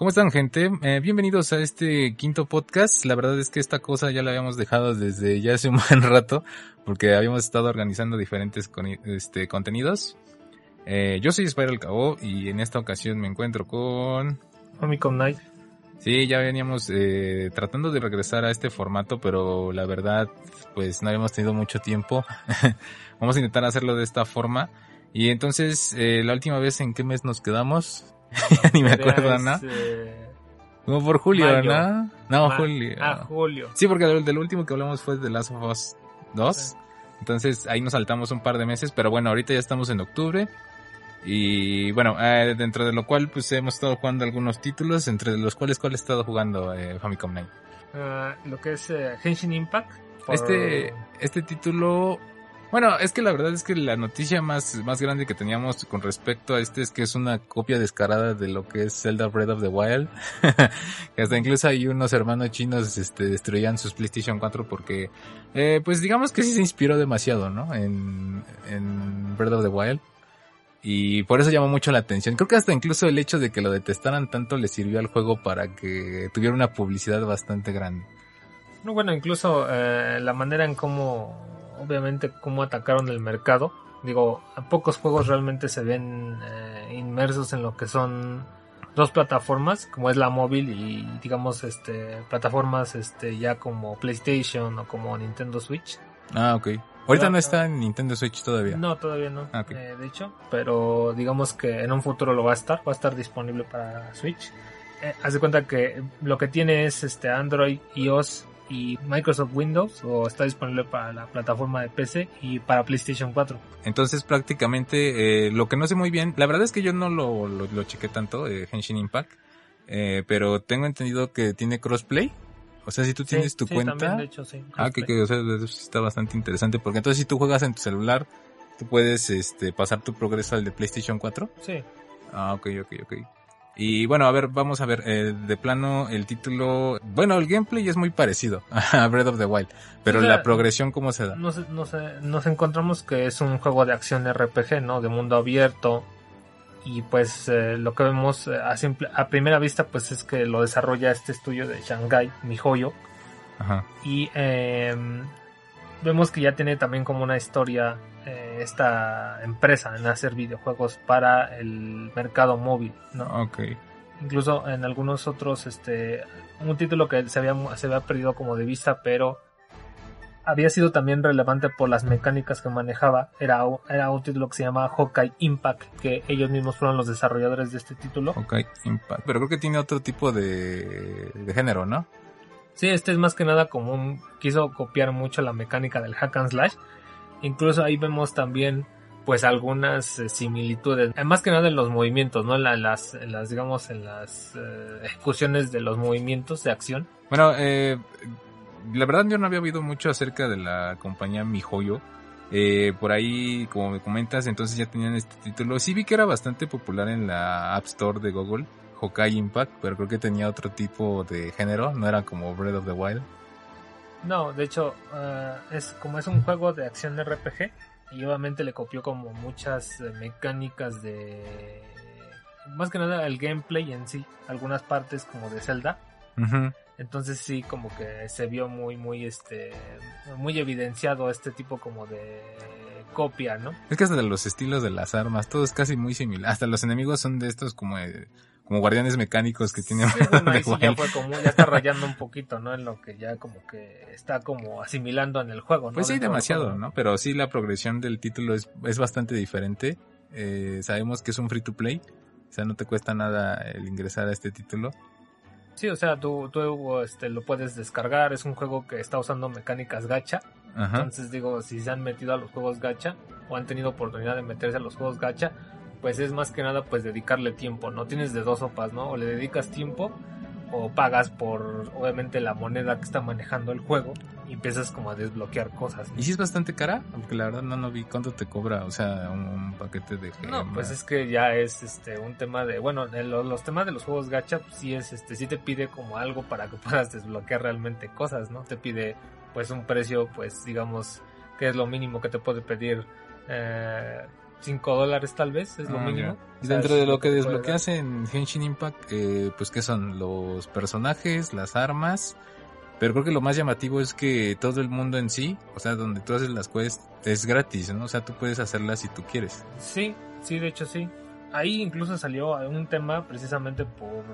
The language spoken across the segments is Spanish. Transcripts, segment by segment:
¿Cómo están gente? Eh, bienvenidos a este quinto podcast. La verdad es que esta cosa ya la habíamos dejado desde ya hace un buen rato porque habíamos estado organizando diferentes este, contenidos. Eh, yo soy Spiral Cabo y en esta ocasión me encuentro con... Famicom Night. Sí, ya veníamos eh, tratando de regresar a este formato, pero la verdad, pues no habíamos tenido mucho tiempo. Vamos a intentar hacerlo de esta forma. Y entonces, eh, la última vez en qué mes nos quedamos, ni me acuerdo, ¿no? Como por julio, ¿no? No, julio. Ah, julio. Sí, porque del, último que hablamos fue de Last of Us 2. Entonces ahí nos saltamos un par de meses, pero bueno, ahorita ya estamos en octubre. Y bueno, eh, dentro de lo cual pues hemos estado jugando algunos títulos, entre los cuales cuál he estado jugando eh, Famicom 9. Ah, lo que es eh, Henshin Impact. Este, este título bueno, es que la verdad es que la noticia más, más grande que teníamos con respecto a este es que es una copia descarada de lo que es Zelda Breath of the Wild. que hasta incluso hay unos hermanos chinos este, destruían sus PlayStation 4 porque, eh, pues digamos que sí se inspiró demasiado, ¿no? En, en Breath of the Wild. Y por eso llamó mucho la atención. Creo que hasta incluso el hecho de que lo detestaran tanto le sirvió al juego para que tuviera una publicidad bastante grande. No, bueno, incluso eh, la manera en cómo obviamente cómo atacaron el mercado. Digo, pocos juegos realmente se ven eh, inmersos en lo que son dos plataformas, como es la móvil y digamos este plataformas este ya como PlayStation o como Nintendo Switch. Ah, ok. Ahorita no está en Nintendo Switch todavía. No, todavía no. Ah, eh, de hecho, pero digamos que en un futuro lo va a estar, va a estar disponible para Switch. Eh, haz de cuenta que lo que tiene es este Android, iOS y Microsoft Windows o está disponible para la plataforma de PC y para PlayStation 4. Entonces prácticamente eh, lo que no sé muy bien, la verdad es que yo no lo, lo, chequé tanto, eh, Henshin Impact, eh, pero tengo entendido que tiene crossplay. O sea, si tú tienes tu cuenta... de hecho, sí, ah, que, que o sea, eso está bastante interesante porque entonces si tú juegas en tu celular, tú puedes este, pasar tu progreso al de PlayStation 4. Sí. Ah, ok, ok, ok. Y bueno, a ver, vamos a ver, eh, de plano el título, bueno, el gameplay es muy parecido a Breath of the Wild, pero la progresión cómo se da. Nos, nos, encontramos que es un juego de acción RPG, ¿no? De mundo abierto y pues eh, lo que vemos eh, a, simple, a primera vista pues es que lo desarrolla este estudio de Shanghai, MiHoYo. Ajá. Y em, vemos que ya tiene también como una historia eh, esta empresa en hacer videojuegos para el mercado móvil, ¿no? Ok. Incluso en algunos otros, este, un título que se había, se había perdido como de vista, pero había sido también relevante por las mecánicas que manejaba. Era, era un título que se llama Hawkeye Impact, que ellos mismos fueron los desarrolladores de este título. Hawkeye Impact. Pero creo que tiene otro tipo de, de género, ¿no? Sí, este es más que nada como un... quiso copiar mucho la mecánica del hack and slash Incluso ahí vemos también pues algunas eh, similitudes, eh, más que nada en los movimientos, ¿no? Las, las, digamos, en las eh, ejecuciones de los movimientos de acción. Bueno, la verdad yo no había oído mucho acerca de la compañía MiHoYo. por ahí, como me comentas, entonces ya tenían este título. Sí vi que era bastante popular en la App Store de Google, Hokai Impact, pero creo que tenía otro tipo de género, no era como Breath of the Wild. No, de hecho, eh, es como es un juego de acción RPG y obviamente le copió como muchas eh, mecánicas de más que nada el gameplay en sí, algunas partes como de Zelda. Entonces sí, como que se vio muy, muy, este, muy evidenciado este tipo como de copia, ¿no? Es que hasta los estilos de las armas, todo es casi muy similar. Hasta los enemigos son de estos como como guardianes mecánicos que tiene. Sí, bueno, ahí sí ya fue como, ya está rayando un poquito, ¿no? En lo que ya como que está como asimilando en el juego, ¿no? Pues sí, demasiado. ¿no? Pero sí la progresión del título es, es bastante diferente. Eh, sabemos que es un free to play. O sea, no te cuesta nada el ingresar a este título. Sí, o sea, tú, tú este, lo puedes descargar, es un juego que está usando mecánicas gacha. Ajá. Entonces digo, si se han metido a los juegos gacha o han tenido oportunidad de meterse a los juegos gacha, pues es más que nada pues dedicarle tiempo, ¿no? Tienes de dos sopas, ¿no? O le dedicas tiempo o pagas por obviamente la moneda que está manejando el juego y empiezas como a desbloquear cosas. ¿no? ¿Y si es bastante cara? Porque la verdad no, no vi cuánto te cobra, o sea, un, un paquete de No, pues es que ya es este un tema de, bueno, en lo- los temas de los juegos gacha pues, sí es este sí te pide como algo para que puedas desbloquear realmente cosas, ¿no? Te pide pues un precio pues digamos que es lo mínimo que te puede pedir eh, 5 dólares tal vez, es lo Ah, mínimo. ya. O Y dentro de lo que desbloqueas en Henshin Impact, eh, pues que son los personajes, las armas, pero creo que lo más llamativo es que todo el mundo en sí, o sea, donde tú haces las quests, es gratis, ¿no? O sea, tú puedes hacerlas si tú quieres. Sí, sí, de hecho sí. Ahí incluso salió un tema precisamente por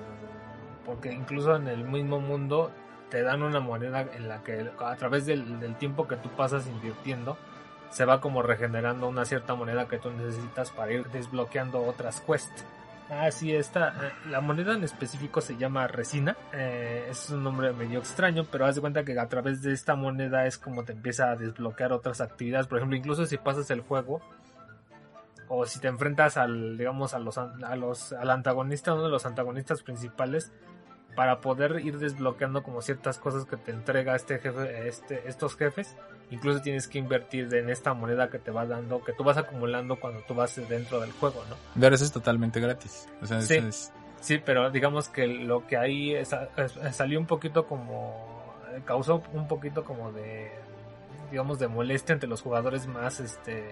porque incluso en el mismo mundo te dan una moneda en la que a través del, del tiempo que tú pasas invirtiendo se va como regenerando una cierta moneda que tú necesitas para ir desbloqueando otras quests. Ah, sí, esta, eh, la moneda en específico se llama resina, eh, es un nombre medio extraño, pero haz de cuenta que a través de esta moneda es como te empieza a desbloquear otras actividades, por ejemplo, incluso si pasas el juego o si te enfrentas al, digamos, a los, a los, al antagonista, uno de los antagonistas principales, para poder ir desbloqueando como ciertas cosas que te entrega este jefe, este, estos jefes, incluso tienes que invertir en esta moneda que te va dando, que tú vas acumulando cuando tú vas dentro del juego, ¿no? Pero eso es totalmente gratis. O sea, Sí. eso es... Sí, pero digamos que lo que ahí es- es- salió un poquito como causó un poquito como de digamos de molestia entre los jugadores más este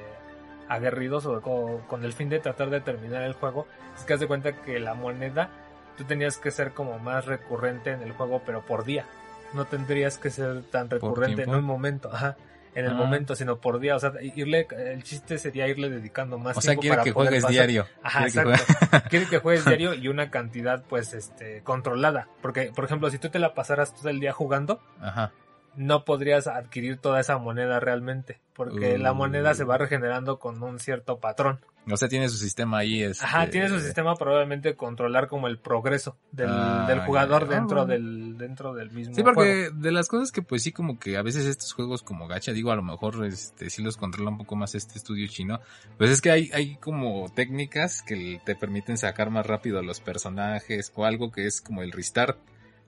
aguerridos o co- con, el fin de tratar de terminar el juego es que haz de cuenta que la moneda tú tenías que ser como más recurrente en el juego pero por día no tendrías que ser tan recurrente en un momento ajá en el Ah. momento sino por día o sea irle el chiste sería irle dedicando más O sea, tiempo quiere para que juegues pasar. diario. Ajá, Quiere que exacto. Quiere que juegues diario y una cantidad, pues, este, controlada. Porque, por ejemplo, si tú te la pasaras todo el día jugando, Ajá. No podrías adquirir toda esa moneda realmente. Porque la Uh. moneda se va regenerando con un cierto patrón. O sea, tiene su sistema ahí. Este... Ajá, tiene su sistema probablemente controlar como el progreso del, Ah, del jugador dentro Ah, bueno. del, dentro del mismo Sí, porque juego. de las cosas que pues sí como que a veces estos juegos como gacha, digo, a lo mejor este sí los controla un poco más este estudio chino, pues es que hay, hay como técnicas que te permiten sacar más rápido a los personajes o algo que es como el restart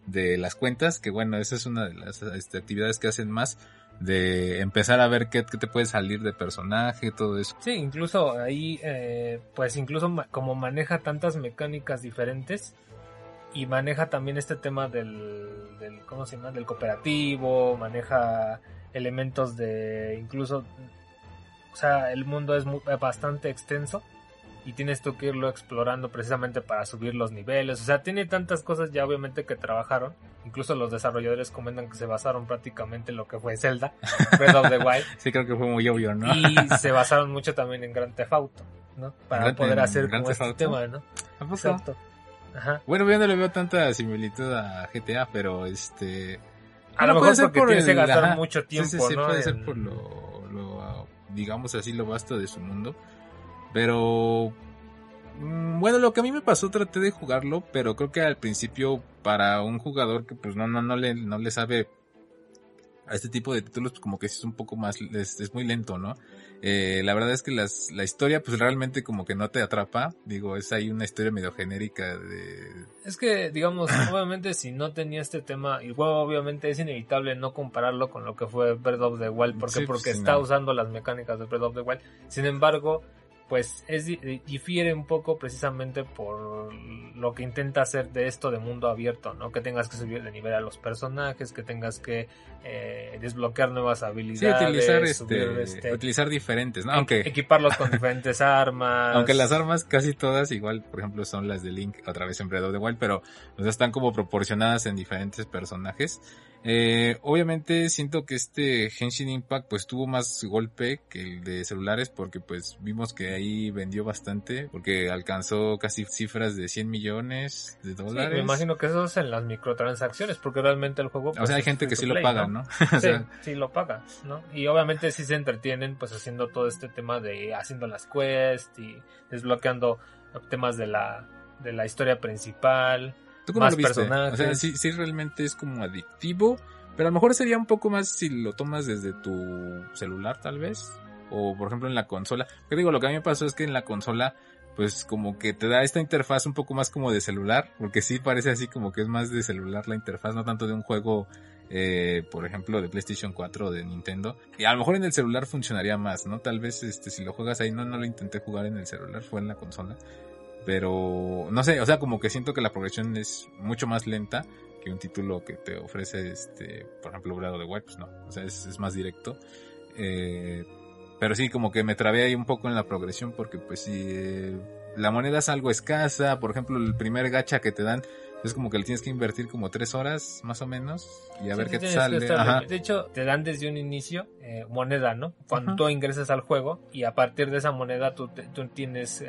de las cuentas, que bueno, esa es una de las este, actividades que hacen más de empezar a ver qué, qué te puede salir de personaje, todo eso. Sí, incluso ahí, eh, pues incluso como maneja tantas mecánicas diferentes y maneja también este tema del, del ¿cómo se llama? Del cooperativo, maneja elementos de incluso, o sea, el mundo es bastante extenso y tienes tú que irlo explorando precisamente para subir los niveles, o sea, tiene tantas cosas ya obviamente que trabajaron, incluso los desarrolladores comentan que se basaron prácticamente en lo que fue Zelda, Breath of the Wild, Sí, creo que fue muy obvio, ¿no? y se basaron mucho también en Grand Theft Auto, ¿no? Para poder hacer como Theft este Auto. tema, ¿no? Exacto. Ajá. Bueno, yo no le veo tanta similitud a GTA, pero este... A lo mejor porque por tienes que gastar ajá. mucho Sí, tiempo, sí, sí, ¿no? puede ser por lo, lo, digamos así, lo vasto de su mundo. Pero, mm, bueno, lo que a mí me pasó, traté de jugarlo, pero creo que al principio, para un jugador que pues no, no, no le, no le sabe a este tipo de títulos, pues, como que es un poco más, es, es muy lento, ¿no? Eh, la verdad es que las, la historia, pues realmente como que no te atrapa. Digo, es ahí una historia medio genérica de, Es que, digamos, obviamente si no tenía este tema, igual obviamente es inevitable no compararlo con lo que fue Breath of the Wild, porque, Sí, pues, porque sí, está no. usando las mecánicas de Breath of the Wild. Sin embargo, pues es di- difiere un poco precisamente por lo que intenta hacer de esto de mundo abierto, ¿no? Que tengas que subir de nivel a los personajes, que tengas que eh, desbloquear nuevas Sí, habilidades, utilizar subir, este, este, utilizar diferentes, ¿no? e- Aunque, equiparlos con diferentes armas. aunque las armas casi todas igual, por ejemplo, son las de Link, otra vez en Breath of the Wild, pero o sea, están como proporcionadas en diferentes personajes. Eh, obviamente siento que este Henshin Impact pues tuvo más golpe que el de celulares porque pues vimos que ahí vendió bastante porque alcanzó casi cifras de 100 millones de dólares. me imagino que eso es en las microtransacciones porque realmente el juego... o sea, hay pues, gente que sí lo paga, ¿no? sí, sí lo paga, ¿no? Y obviamente sí se entretienen pues haciendo todo este tema de haciendo las quests y desbloqueando temas de la, de la historia principal ¿Tú cómo lo viste? O sea, sí, sí realmente es como adictivo, pero a lo mejor sería un poco más si lo tomas desde tu celular tal vez, o por ejemplo en la consola. Que digo, lo que a mí me pasó es que en la consola, pues como que te da esta interfaz un poco más como de celular, porque sí parece así como que es más de celular la interfaz, no tanto de un juego eh, por ejemplo, de PlayStation 4 o de Nintendo. Y a lo mejor en el celular funcionaría más, ¿no? Tal vez este, si lo juegas ahí, no, no lo intenté jugar en el celular, fue en la consola. Pero, no sé, o sea, como que siento que la progresión es mucho más lenta que un título que te ofrece, este, por ejemplo, Breath de the pues no, o sea, es, más directo. Eh, pero sí, como que me trabé ahí un poco en la progresión porque pues si eh, la moneda es algo escasa, por ejemplo, el primer gacha que te dan es como que le tienes que invertir como tres horas más o menos y a ver qué te sale. De hecho, te dan desde un inicio eh, moneda, ¿no? Cuando tú ingresas al juego y a partir de esa moneda tú, tú tienes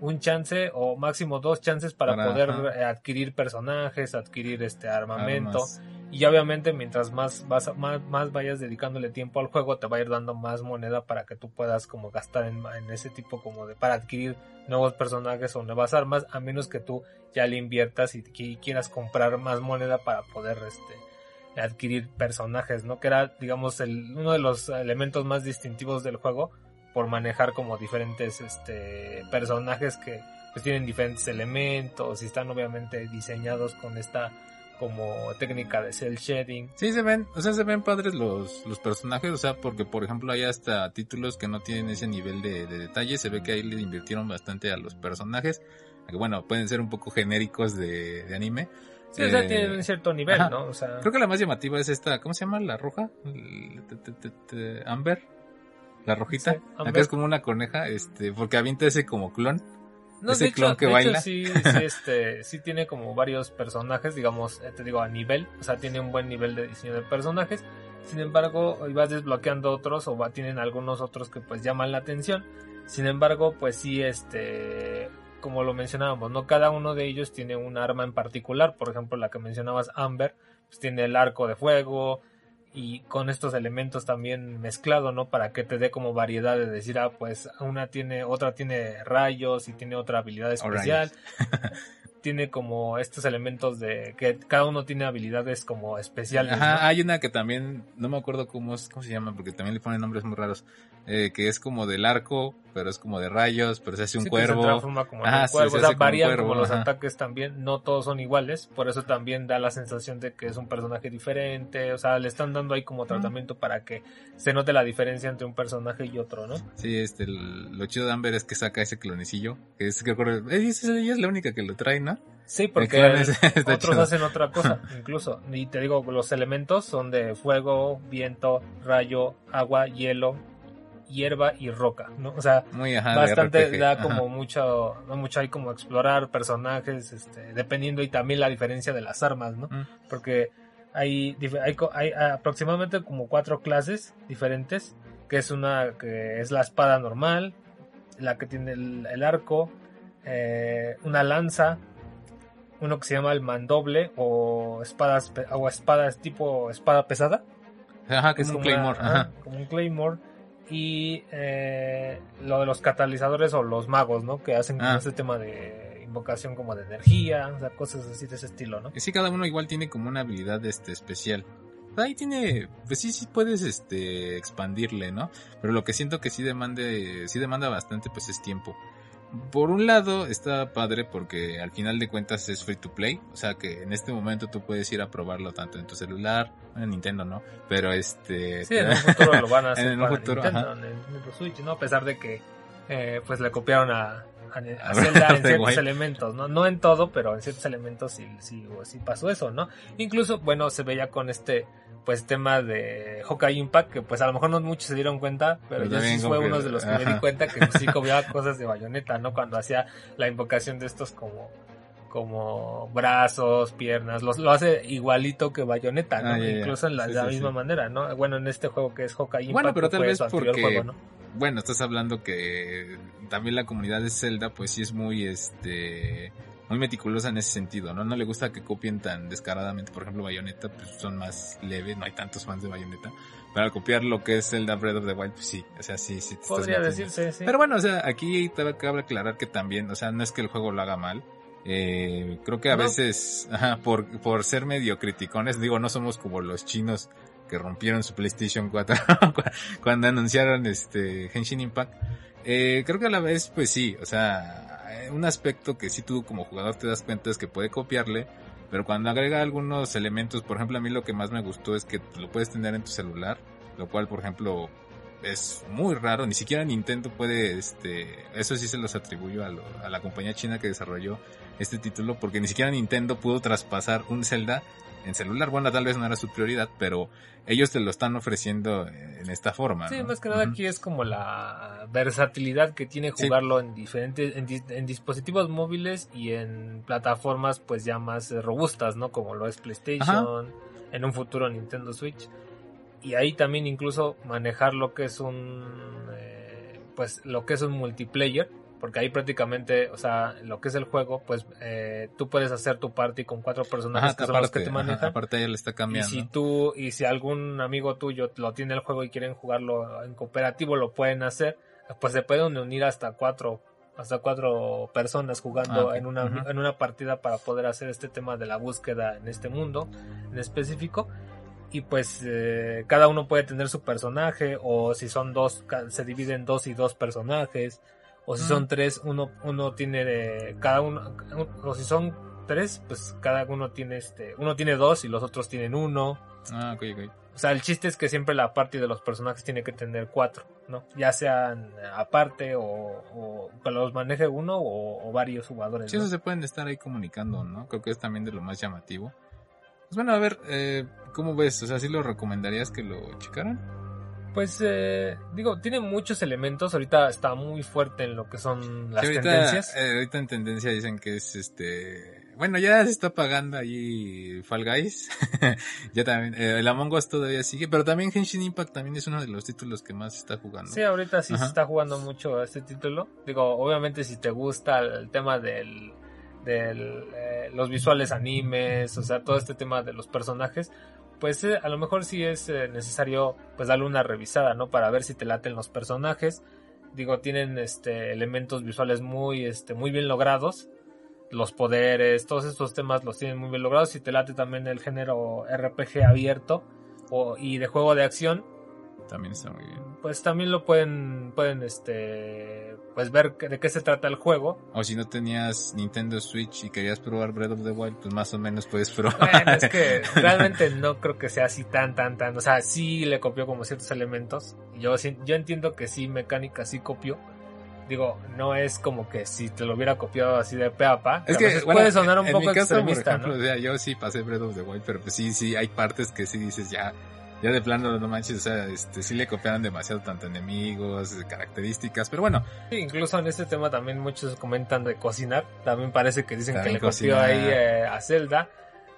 un chance o máximo dos chances para, poder eh, adquirir personajes, adquirir este armamento. Y obviamente mientras más, vas, más, más, vayas dedicándole tiempo al juego, te va a ir dando más moneda para que tú puedas como gastar en, ese tipo como de para adquirir nuevos personajes o nuevas armas, a menos que tú ya le inviertas y, quieras comprar más moneda para poder este adquirir personajes, ¿no? Que era, digamos, el, uno de los elementos más distintivos del juego por manejar como diferentes este, personajes que pues tienen diferentes elementos y están obviamente diseñados con esta como técnica de cel shading. Sí, se ven, o sea, se ven padres los, los personajes, o sea, porque por ejemplo hay hasta títulos que no tienen ese nivel de, detalle, se ve que ahí le invirtieron bastante a los personajes, que bueno, pueden ser un poco genéricos de, anime. Sí, o sea, tienen un cierto nivel, ¿no? O sea... Creo que la más llamativa es esta, ¿cómo se llama? La roja, Amber la rojita. Acá es como una coneja, este, porque avienta ese como clon. No, ese clon que baila. sí, sí, este, sí tiene como varios personajes, digamos, eh, te digo, a nivel, o sea, tiene un buen nivel de diseño de personajes. Sin embargo, vas desbloqueando otros o va, tienen algunos otros que pues llaman la atención. Sin embargo, pues sí, este, como lo mencionábamos, no cada uno de ellos tiene un arma en particular. Por ejemplo, la que mencionabas, Amber, pues tiene el arco de fuego, y con estos elementos también mezclado, ¿no? Para que te dé como variedad de decir, ah, pues una tiene, otra tiene rayos y tiene otra habilidad especial. tiene como estos elementos de que cada uno tiene habilidades como especiales. Ajá, hay una que también, no me acuerdo cómo, es, cómo se llama, porque también le ponen nombres muy raros, eh, que es como del arco, pero es como de rayos, pero se hace un cuervo. se transforma como un cuervo, o sea, varían como, los ataques también, no todos son iguales, por eso también da la sensación de que es un personaje diferente, o sea, le están dando ahí como tratamiento para que se note la diferencia entre un personaje y otro, ¿no? Sí, este, lo chido de Amber es que saca ese clonicillo, que es que ella es la única que lo trae, ¿no? Sí, porque otros hacen otra cosa, incluso. Y te digo, los elementos son de fuego, viento, rayo, agua, hielo, hierba y roca, ¿no? O sea, bastante da como mucho, mucho hay como explorar personajes, este, dependiendo y también la diferencia de las armas, ¿no? Mm. Porque hay, hay, aproximadamente como cuatro clases diferentes, que es una que es la espada normal, la que tiene el, arco, eh, una lanza, uno que se llama el mandoble o espadas o espadas tipo espada pesada. Ajá, que es, un claymore. Como un claymore y eh, lo de los catalizadores o los magos, ¿no? Que hacen ah. este tema de invocación como de energía, o sea, cosas así de ese estilo, ¿no? Sí, cada uno igual tiene como una habilidad este especial. Ahí tiene, pues sí, sí puedes este expandirle, ¿no? Pero lo que siento que sí demande, sí demanda bastante, pues es tiempo por un lado está padre porque al final de cuentas es free to play, o sea que en este momento tú puedes ir a probarlo tanto en tu celular, en Nintendo no, pero este... Sí, en un futuro lo van a hacer en un futuro, Nintendo, en, el, Switch, ¿no? A pesar de que eh, pues le copiaron a, a, Zelda en ciertos elementos, ¿no? No en todo, pero en ciertos elementos sí, sí, sí pasó eso, ¿no? Incluso, bueno, se veía con este pues tema de Hawkeye Impact, que pues a lo mejor no muchos se dieron cuenta, pero yo sí fue uno de los que me di cuenta que pues, sí copiaba cosas de bayoneta, ¿no? Cuando hacía la invocación de estos como como brazos, piernas, los, lo hace igualito que Bayonetta, ¿no? Ah. Incluso en la, Sí, la sí, misma sí. manera, ¿no? Bueno, en este juego que es Hawkeye Bueno, pero tal fue vez porque- juego, ¿no? Bueno, estás hablando que también la comunidad de Zelda, pues sí es muy, este, muy meticulosa en ese sentido, ¿no? No le gusta que copien tan descaradamente. Por ejemplo, Bayonetta, pues son más leves, no hay tantos fans de Bayonetta. Pero al copiar lo que es Zelda Breath of the Wild, pues sí, o sea, sí, sí. te Podría decirse, sí. Pero bueno, o sea, aquí te cabe aclarar que también, o sea, no es que el juego lo haga mal. Eh, creo que a No. veces, ajá, por, por ser medio criticones, digo, no somos como los chinos que rompieron su PlayStation 4 cu- cuando anunciaron este Henshin Impact. Eh, creo que a la vez, pues sí, o sea, eh, un aspecto que sí tú como jugador te das cuenta es que puede copiarle, pero cuando agrega algunos elementos, por ejemplo, a mí lo que más me gustó es que lo puedes tener en tu celular, lo cual, por ejemplo, es muy raro, ni siquiera Nintendo puede, este, eso sí se los atribuyo a, lo- a la compañía china que desarrolló este título, porque ni siquiera Nintendo pudo traspasar un Zelda en celular. Bueno, tal vez no era su prioridad, pero ellos te lo están ofreciendo en esta forma. Sí, ¿no? más que nada aquí es como la versatilidad que tiene Sí. jugarlo en diferentes, en dispositivos móviles y en plataformas pues ya más eh, robustas, ¿no? Como lo es PlayStation, en un futuro Nintendo Switch. Y ahí también incluso manejar lo que es un, eh, pues lo que es un multiplayer, porque ahí prácticamente, o sea, lo que es el juego, pues eh, tú puedes hacer tu party con cuatro personajes Ajá, que son los que aparte, te ajá, manejan. aparte ella le está Y cambiando. si tú, y si algún amigo tuyo lo tiene el juego y quieren jugarlo en cooperativo, lo pueden hacer, pues se pueden unir hasta cuatro, hasta cuatro personas jugando Ah, en una, en una partida para poder hacer este tema de la búsqueda en este mundo en específico. Y pues eh, cada uno puede tener su personaje, o si son dos, se dividen dos y dos personajes, o si Mm. son tres, uno, uno tiene cada uno, o si son tres, pues cada uno tiene este, uno tiene dos y los otros tienen uno. Ah, ok, ok. O sea, el chiste es que siempre la parte de los personajes tiene que tener cuatro, ¿no? Ya sean aparte o, o que los maneje uno o, o varios jugadores. Sí, ¿no? eso se pueden estar ahí comunicando, ¿no? Creo que es también de lo más llamativo. Pues bueno, a ver, eh, ¿cómo ves? O sea, ¿sí lo recomendarías que lo checaran? Pues eh, digo, tiene muchos elementos. Ahorita está muy fuerte en lo que son las Sí, ahorita, tendencias. eh, ahorita en tendencia dicen que es este... Bueno, ya se está pagando ahí Fall Guys. ya también, eh, el Among Us todavía sigue, pero también Henshin Impact también es uno de los títulos que más está jugando. Sí, ahorita sí Ajá. se está jugando mucho este título. Digo, obviamente si te gusta el tema del, del eh, los visuales animes, o sea, todo este tema de los personajes, pues eh, a lo mejor sí es eh, necesario pues darle una revisada, ¿no? Para ver si te laten los personajes. Digo, tienen este elementos visuales muy este muy bien logrados. Los poderes, todos estos temas los tienen muy bien logrados. Si te late también el género RPG abierto o, y de juego de acción, También está muy bien. Pues también lo pueden pueden este pues ver de qué se trata el juego O si no tenías Nintendo Switch y querías probar Breath of the Wild, pues más o menos puedes probar. bueno es que realmente no creo que sea así tan tan tan o sea sí le copió como ciertos elementos yo sí- yo entiendo que sí mecánica sí copió digo no es como que si te lo hubiera copiado así de pe a pa Es que bueno, puede sonar un en poco mi caso, por extremista ejemplo, ¿no? o sea, yo sí pasé Breath of the Wild, pero pues sí, sí, hay partes que sí dices ya, ya de plano no manches, o sea, este, sí le copiaron demasiado tanto enemigos, eh, características, pero bueno, Sí, incluso en este tema también muchos comentan de cocinar. También parece que dicen También que le copió ahí eh, a Zelda.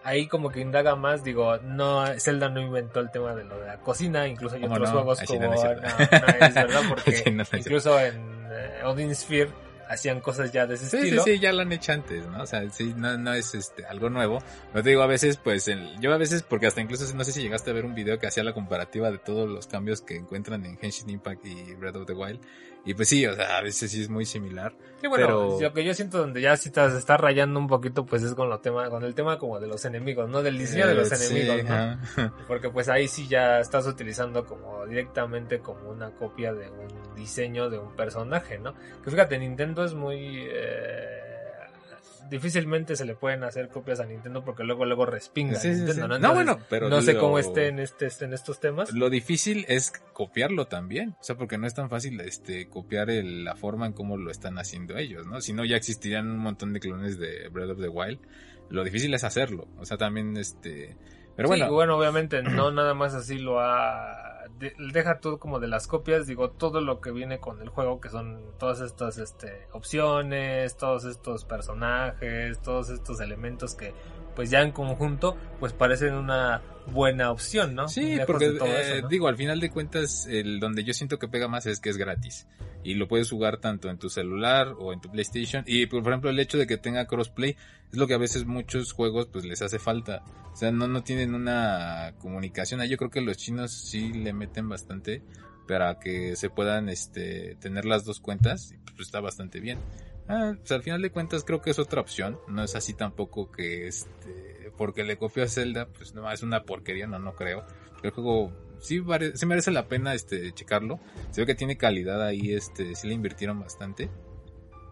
Ahí como que indaga más, digo, no, Zelda no inventó el tema de lo de la cocina, incluso hay ¿Cómo otros no? juegos Ay, sí, como, no, no es verdad, porque incluso en eh, Odin Sphere hacían cosas ya de ese sí, sí, estilo. sí, ya lo han hecho antes, ¿no? O sea, sí, no, no es este, algo nuevo, pero te digo, a veces, pues, el- yo a veces, porque hasta incluso, no sé si llegaste a ver un video que hacía la comparativa de todos los cambios que encuentran en Henshin Impact y Breath of the Wild, y pues sí, o sea, a veces sí es muy similar. Sí, bueno, Pero- lo que yo siento donde ya sí te está rayando un poquito, pues es con lo tema, con el tema como de los enemigos, ¿no? Del diseño de los Eh, sí, enemigos, ¿no? Porque pues ahí sí ya estás utilizando como directamente como una copia de un diseño de un personaje, ¿no? Que fíjate, Nintendo es muy... eh, difícilmente se le pueden hacer copias a Nintendo porque luego luego respinga Sí, sí, Nintendo, sí. ¿no? Bueno, pero no sé lo- cómo esté en, este, en estos temas. Lo difícil es copiarlo también, o sea, porque no es tan fácil este copiar el- la forma en cómo lo están haciendo ellos, ¿no? Si no ya existirían un montón de clones de Breath of the Wild. Lo difícil es hacerlo, o sea, también este pero bueno, bueno, obviamente no nada más así lo ha deja todo como de las copias, digo, todo lo que viene con el juego, que son todas estas este, opciones, todos estos personajes, todos estos elementos que pues ya en conjunto pues parecen una buena opción, ¿no? Sí, porque eh, digo, al final de cuentas, el donde yo siento que pega más es que es gratis. Y lo puedes jugar tanto en tu celular o en tu PlayStation. Y por ejemplo, el hecho de que tenga crossplay es lo que a veces muchos juegos pues les hace falta. O sea, no, no tienen una comunicación. Yo creo que los chinos sí le meten bastante para que se puedan este tener las dos cuentas. Pues está bastante bien. Ah, pues al final de cuentas creo que es otra opción. No es así tampoco que este, porque le copió a Zelda, pues no, es una porquería, no, no creo. El juego sí, sí merece la pena este, checarlo. Se ve que tiene calidad ahí, este, sí le invirtieron bastante.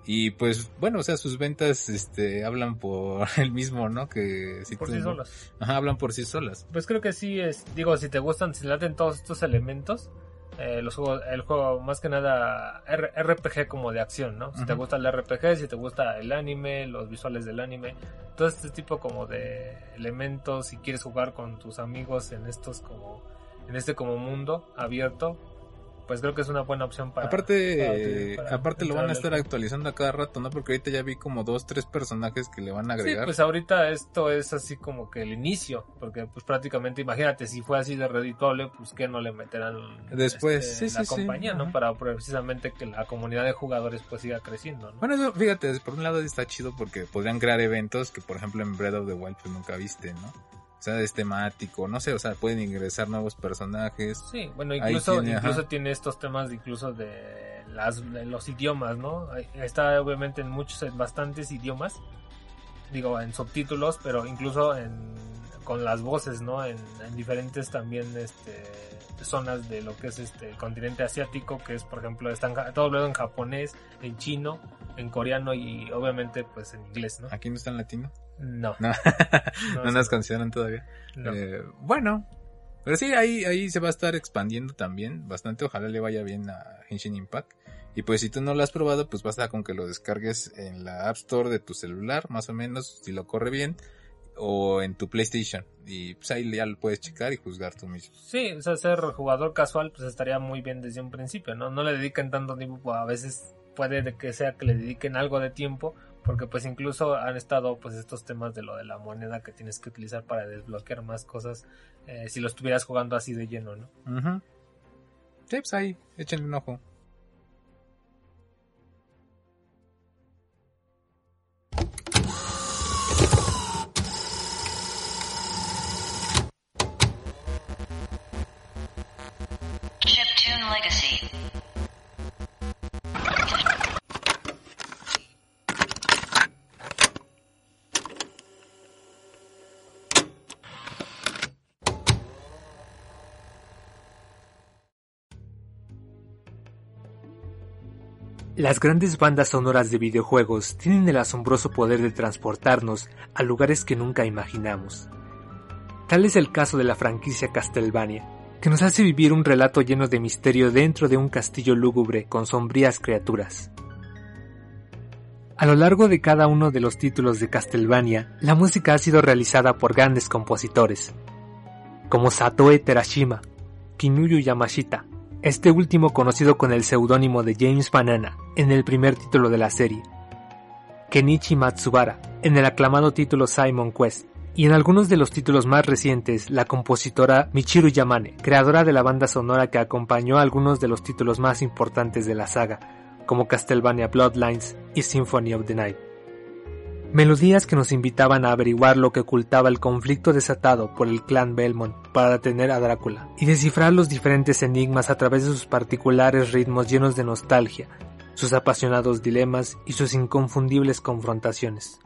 Y pues, bueno, o sea, sus ventas, este, hablan por el mismo, ¿no? Que si por sí solas. Ajá, hablan por sí solas. Pues creo que sí es, digo, si te gustan, si laten todos estos elementos, eh, los juegos, el juego más que nada RPG como de acción, ¿no? Si te gusta el RPG, si te gusta el anime, los visuales del anime, todo este tipo como de elementos, si quieres jugar con tus amigos en estos como, en este como mundo abierto, pues creo que es una buena opción para. Aparte, aparte lo van a estar actualizando a cada rato, ¿no? Porque ahorita ya vi como dos, tres personajes que le van a agregar. Sí, pues ahorita esto es así como que el inicio, porque pues prácticamente, imagínate, si fue así de redituable, pues que no le meterán después este, la compañía, ¿no? Para precisamente que la comunidad de jugadores pues siga creciendo, ¿no? Bueno, eso, fíjate, por un lado está chido porque podrían crear eventos que, por ejemplo, en Breath of the Wild pues nunca viste, ¿no? Sea, es temático, no sé, o sea, pueden ingresar nuevos personajes. Sí, bueno, incluso tiene, incluso tiene estos temas de incluso de las los idiomas, ¿no? Está obviamente en muchos en bastantes idiomas. Digo, en subtítulos, pero incluso en con las voces, ¿no? En, diferentes también este zonas de lo que es este el continente asiático, que es por ejemplo están todo hablado en japonés, en chino, en coreano y obviamente pues en inglés, ¿no? Aquí no está en latino. No. No, no, nos consideran todavía. Eh, bueno, pero sí, ahí, ahí se va a estar expandiendo también bastante. Ojalá le vaya bien a Henshin Impact. Y pues si tú no lo has probado, pues basta con que lo descargues en la App Store de tu celular, más o menos, si lo corre bien, o en tu PlayStation. Y pues ahí ya lo puedes checar y juzgar tú mismo. Sí, o sea, ser jugador casual, pues estaría muy bien desde un principio, ¿no? No le dediquen tanto tiempo, a veces puede que sea que le dediquen algo de tiempo porque pues incluso han estado pues estos temas de lo de la moneda que tienes que utilizar para desbloquear más cosas eh, si lo estuvieras jugando así de lleno, ¿no? Uh Sí, pues ahí, échenle un ojo. Las grandes bandas sonoras de videojuegos tienen el asombroso poder de transportarnos a lugares que nunca imaginamos. Tal es el caso de la franquicia Castlevania, que nos hace vivir un relato lleno de misterio dentro de un castillo lúgubre con sombrías criaturas. A lo largo de cada uno de los títulos de Castlevania, la música ha sido realizada por grandes compositores, como Satoe Terashima, Kinuyo Yamashita, este último conocido con el seudónimo de James Banana en el primer título de la serie, Kenichi Matsubara en el aclamado título Simon Quest, y en algunos de los títulos más recientes la compositora Michiru Yamane, creadora de la banda sonora que acompañó a algunos de los títulos más importantes de la saga, como Castlevania Bloodlines y Symphony of the Night. Melodías que nos invitaban a averiguar lo que ocultaba el conflicto desatado por el clan Belmont para detener a Drácula y descifrar los diferentes enigmas a través de sus particulares ritmos llenos de nostalgia, sus apasionados dilemas y sus inconfundibles confrontaciones.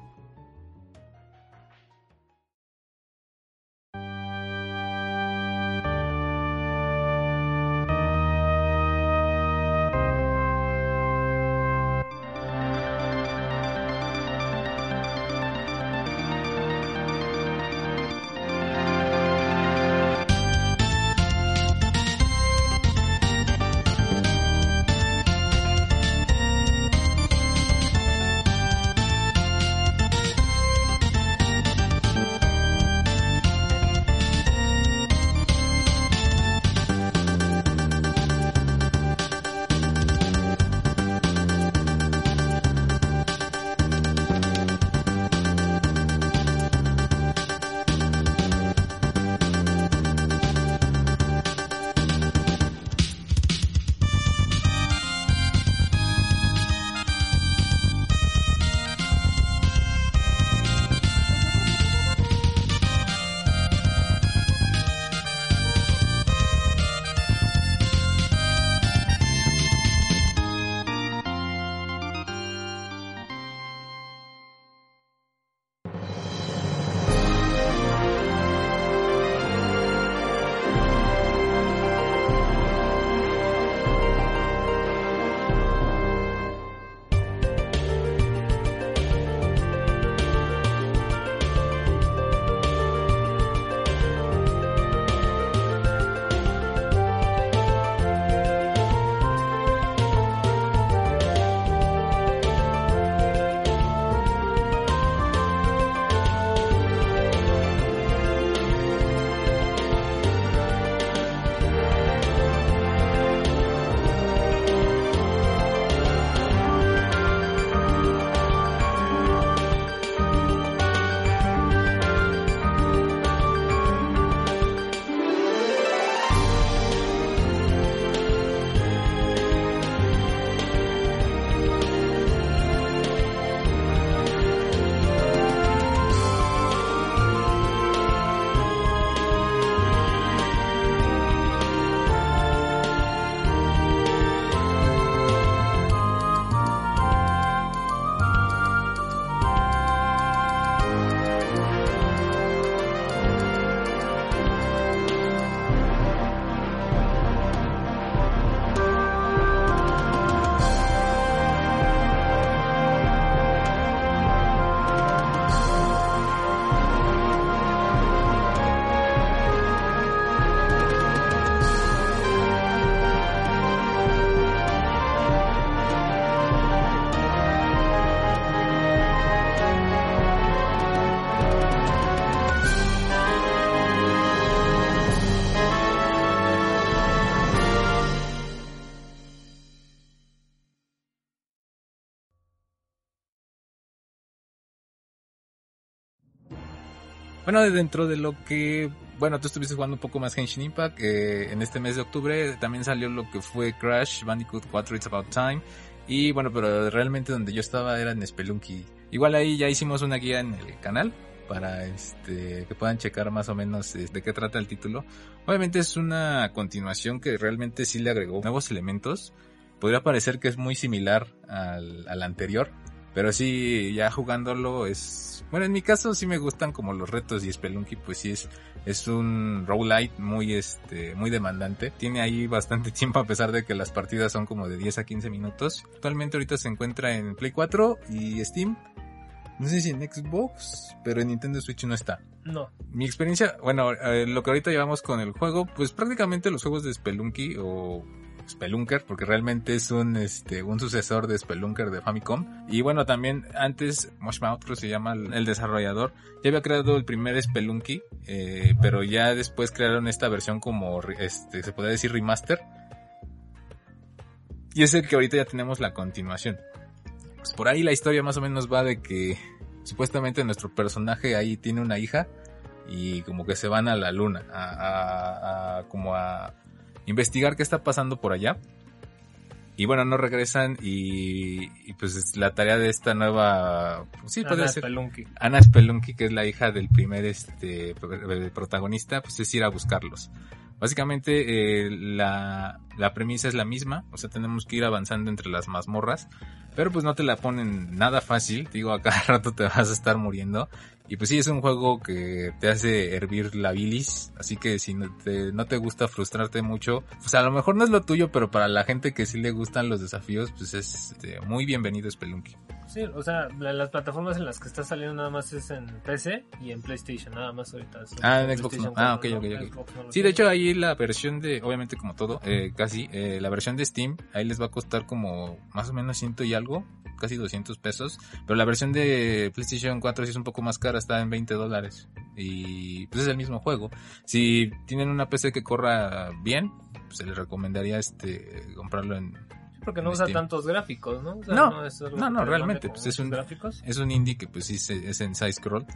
Bueno, dentro de lo que, bueno, tú estuviste jugando un poco más Genshin Impact, eh, en este mes de octubre también salió lo que fue Crash Bandicoot 4 It's About Time, y bueno, pero realmente donde yo estaba era en Spelunky. Igual ahí ya hicimos una guía en el canal para este que puedan checar más o menos eh, de qué trata el título. Obviamente es una continuación que realmente sí le agregó nuevos elementos. Podría parecer que es muy similar al, al anterior, pero sí, ya jugándolo es... Bueno, en mi caso sí me gustan como los retos y Spelunky pues sí es, es un roguelite muy este, muy demandante. Tiene ahí bastante tiempo a pesar de que las partidas son como de 10 a 15 minutos. Actualmente ahorita se encuentra en Play 4 y Steam. No sé si en Xbox, pero en Nintendo Switch no está. No. Mi experiencia, bueno, eh, lo que ahorita llevamos con el juego, pues prácticamente los juegos de Spelunky o Spelunker, porque realmente es un, este, un sucesor de Spelunker de Famicom. Y bueno, también antes, Moshmouth creo se llama el, desarrollador, ya había creado el primer Spelunky, eh, pero ya después crearon esta versión como, este, se podría decir remaster. Y es el que ahorita ya tenemos la continuación. Pues por ahí la historia más o menos va de que supuestamente nuestro personaje ahí tiene una hija y como que se van a la luna a, a como a investigar qué está pasando por allá. Y bueno, no regresan y, y pues es la tarea de esta nueva... Pues sí, Ana puede ser. Spelunky. Ana Spelunky, que es la hija del primer este pro- protagonista, pues es ir a buscarlos. Básicamente eh, la, la premisa es la misma, o sea, tenemos que ir avanzando entre las mazmorras, pero pues no te la ponen nada fácil, digo, a cada rato te vas a estar muriendo. Y pues sí, es un juego que te hace hervir la bilis, así que si no te, no te gusta frustrarte mucho, pues a lo mejor no es lo tuyo, pero para la gente que sí le gustan los desafíos, pues es este, muy bienvenido Spelunky. Sí, o sea, la- las plataformas en las que está saliendo nada más es en PC y en PlayStation, nada más ahorita. Ah, en Xbox no. Ah, ok, ok, ok. Sí, de hecho ahí la versión de, obviamente como todo, eh, casi, eh, la versión de Steam, ahí les va a costar como más o menos ciento y algo, casi 200 pesos, pero la versión de PlayStation 4 sí es un poco más cara, está en 20 dólares y pues es el mismo juego. Si tienen una PC que corra bien, pues se les recomendaría este comprarlo en... Porque no usa Steam. tantos gráficos, ¿no? O sea, No, es no, demande realmente, pues, es un- gráficos. Es un indie que pues sí es en side scroll.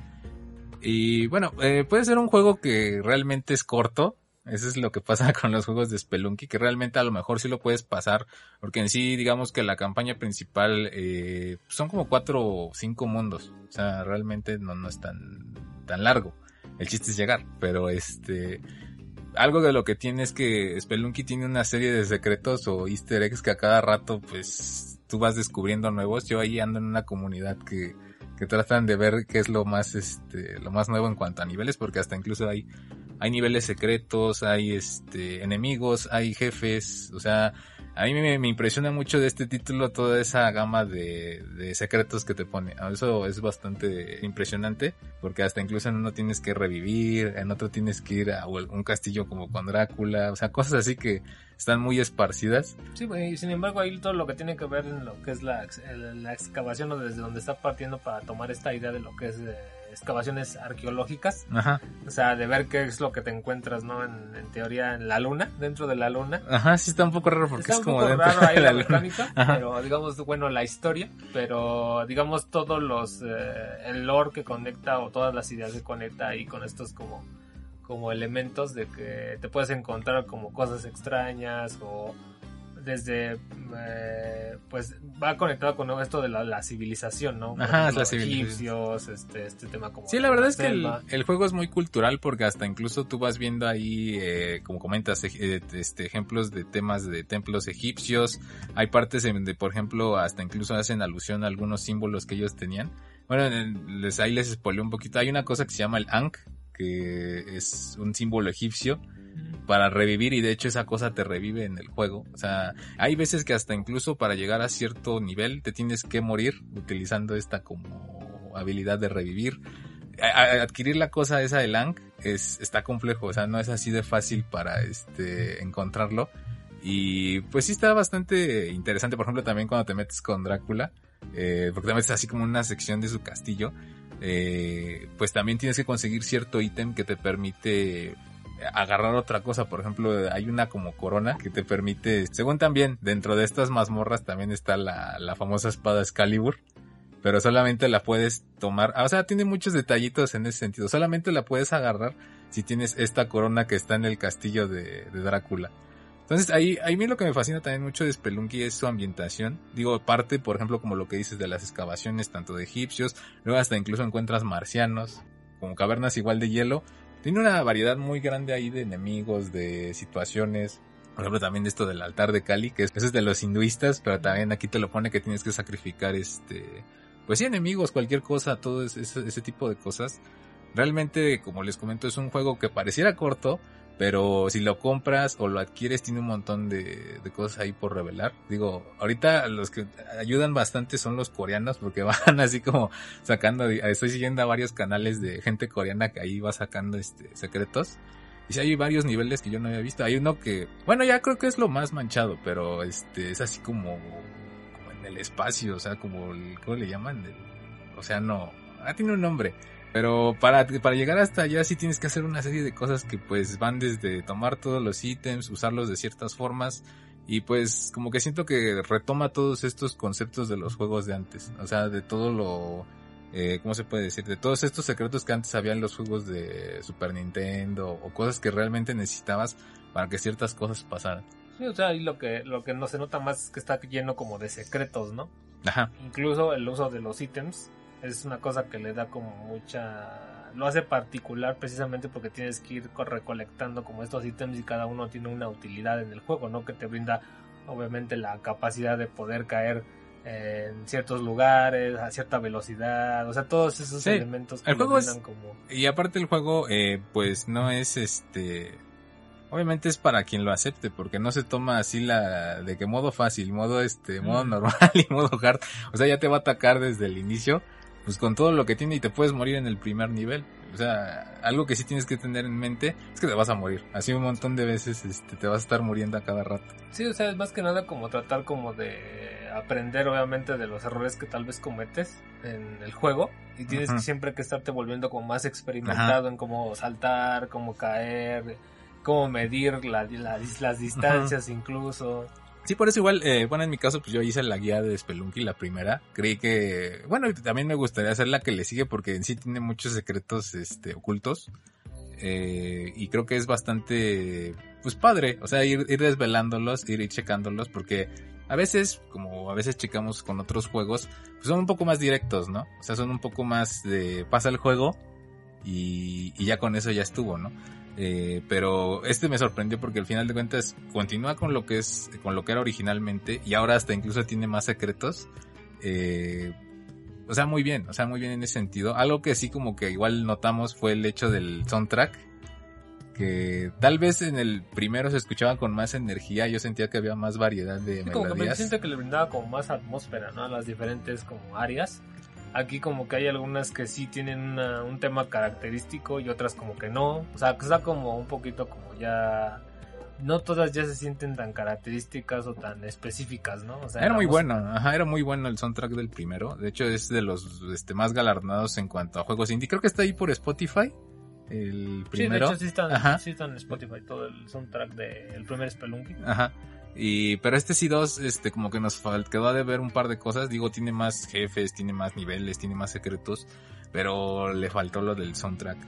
Y bueno, eh, puede ser un juego que realmente es corto. Eso es lo que pasa con los juegos de Spelunky, que realmente a lo mejor sí lo puedes pasar, porque en sí, digamos que la campaña principal eh, son como cuatro o cinco mundos, o sea, realmente no, no es tan, tan largo. El chiste es llegar, pero este, algo de lo que tiene es que Spelunky tiene una serie de secretos o easter eggs que a cada rato pues tú vas descubriendo nuevos. Yo ahí ando en una comunidad que, que tratan de ver qué es lo más este lo más nuevo en cuanto a niveles porque hasta incluso hay hay niveles secretos, hay este enemigos, hay jefes, o sea, a mí me, impresiona mucho de este título toda esa gama de, de secretos que te pone. Eso es bastante impresionante porque hasta incluso en uno tienes que revivir, en otro tienes que ir a un castillo como con Drácula, o sea, cosas así que están muy esparcidas. Sí, y sin embargo ahí todo lo que tiene que ver en lo que es la excavación o desde donde está partiendo para tomar esta idea de lo que es eh, excavaciones arqueológicas, Ajá, o sea, de ver qué es lo que te encuentras, ¿no? En, en teoría en la luna, dentro de la luna. ajá, sí está un poco raro porque Está es un como poco dentro raro ahí de la la mecánica, pero digamos, bueno, la historia, pero digamos todos los, eh, el lore que conecta o todas las ideas que conecta ahí con estos como, como elementos de que te puedes encontrar como cosas extrañas o desde, eh, pues va conectado con esto de la, la civilización, ¿no? Por Ajá, es la los civilización. egipcios, este, este tema como... Sí, la verdad es que el, juego es muy cultural porque hasta incluso tú vas viendo ahí, eh, como comentas, eh, este, ejemplos de temas de templos egipcios. Hay partes en donde, por ejemplo, hasta incluso hacen alusión a algunos símbolos que ellos tenían. Bueno, en- les, ahí les spoileo un poquito. Hay una cosa que se llama el Ankh, que es un símbolo egipcio para revivir y de hecho esa cosa te revive en el juego. O sea, hay veces que hasta incluso para llegar a cierto nivel te tienes que morir utilizando esta como habilidad de revivir. Adquirir la cosa esa del Ankh es, está complejo, o sea, no es así de fácil para este encontrarlo. Y pues sí está bastante interesante, por ejemplo, también cuando te metes con Drácula, eh, porque te metes así como una sección de su castillo, eh, pues también tienes que conseguir cierto ítem que te permite agarrar otra cosa. Por ejemplo, hay una como corona que te permite, según también, dentro de estas mazmorras también está la, la famosa espada Excalibur. pero solamente la puedes tomar, o sea, tiene muchos detallitos en ese sentido, solamente la puedes agarrar si tienes esta corona que está en el castillo de, Drácula. Entonces ahí, ahí a mí lo que me fascina también mucho de Spelunky es su ambientación. Digo, parte, por ejemplo, como lo que dices de las excavaciones tanto de egipcios, luego hasta incluso encuentras marcianos, como cavernas igual de hielo. Tiene una variedad muy grande ahí de enemigos, de situaciones. Por ejemplo, también esto del altar de Kali, que es, eso es de los hinduistas, pero también aquí te lo pone que tienes que sacrificar este, pues enemigos, cualquier cosa, todo ese, ese tipo de cosas. Realmente, como les comento, es un juego que pareciera corto, pero si lo compras o lo adquieres tiene un montón de, cosas ahí por revelar. Digo, ahorita los que ayudan bastante son los coreanos porque van así como sacando, estoy siguiendo a varios canales de gente coreana que ahí va sacando este secretos. Y si hay varios niveles que yo no había visto. Hay uno que, bueno, ya creo que es lo más manchado, pero este es así como, como en el espacio, o sea, como el, ¿cómo le llaman? El océano. Ah, tiene un nombre pero para, para llegar hasta allá sí tienes que hacer una serie de cosas que pues van desde tomar todos los ítems, usarlos de ciertas formas y pues como que siento que retoma todos estos conceptos de los juegos de antes. O sea, de todo lo... Eh, ¿Cómo se puede decir? De todos estos secretos que antes había en los juegos de Super Nintendo o cosas que realmente necesitabas para que ciertas cosas pasaran. Sí, o sea, ahí lo que, lo que no se nota más es que está lleno como de secretos, ¿no? Ajá. Incluso el uso de los ítems es una cosa que le da como mucha lo hace particular precisamente porque tienes que ir recolectando como estos ítems y cada uno tiene una utilidad en el juego, ¿no? Que te brinda obviamente la capacidad de poder caer en ciertos lugares, a cierta velocidad, o sea, todos esos elementos que el juego es, como... Y aparte el juego, eh, pues no es este... Obviamente es para quien lo acepte, porque no se toma así la de que modo fácil, modo este, modo normal y modo hard. O sea, ya te va a atacar desde el inicio pues con todo lo que tiene y te puedes morir en el primer nivel. O sea, algo que sí tienes que tener en mente es que te vas a morir. Así un montón de veces este, te vas a estar muriendo a cada rato. Sí, o sea, es más que nada como tratar como de aprender obviamente de los errores que tal vez cometes en el juego. Y tienes que siempre que estarte volviendo como más experimentado en cómo saltar, cómo caer, cómo medir la, las distancias incluso. Sí, por eso igual, eh, bueno, en mi caso, pues yo hice la guía de Spelunky, la primera. Creí que, bueno, también me gustaría hacer la que le sigue porque en sí tiene muchos secretos, este, ocultos. Eh, y creo que es bastante, pues padre, o sea, ir, ir desvelándolos, ir, checándolos, porque a veces, como a veces checamos con otros juegos, pues son un poco más directos, ¿no? O sea, son un poco más de pasa el juego y, y ya con eso ya estuvo, ¿no? Eh, pero este me sorprendió porque al final de cuentas continúa con lo que es, con lo que era originalmente y ahora hasta incluso tiene más secretos. Eh, o sea, muy bien, o sea, muy bien en ese sentido. Algo que sí como que igual notamos fue el hecho del soundtrack. Que tal vez en el primero se escuchaba con más energía, yo sentía que había más variedad de sí, Como que me siento que le brindaba como más atmósfera, ¿no? A las diferentes como áreas. Aquí como que hay algunas que sí tienen un tema característico y otras como que no. O sea, que está como un poquito como ya... No todas ya se sienten tan características o tan específicas, ¿no? O sea, era muy bueno, ajá, era muy bueno el soundtrack del primero. De hecho, es de los este, más galardonados en cuanto a juegos indie. Creo que está ahí por Spotify. El primero. Sí, de hecho sí están, sí están en Spotify todo el soundtrack del primer Spelunky. Ajá. Y, pero este sí 2 este, como que nos quedó de ver un par de cosas. Digo, tiene más jefes, tiene más niveles, tiene más secretos. Pero le faltó lo del soundtrack.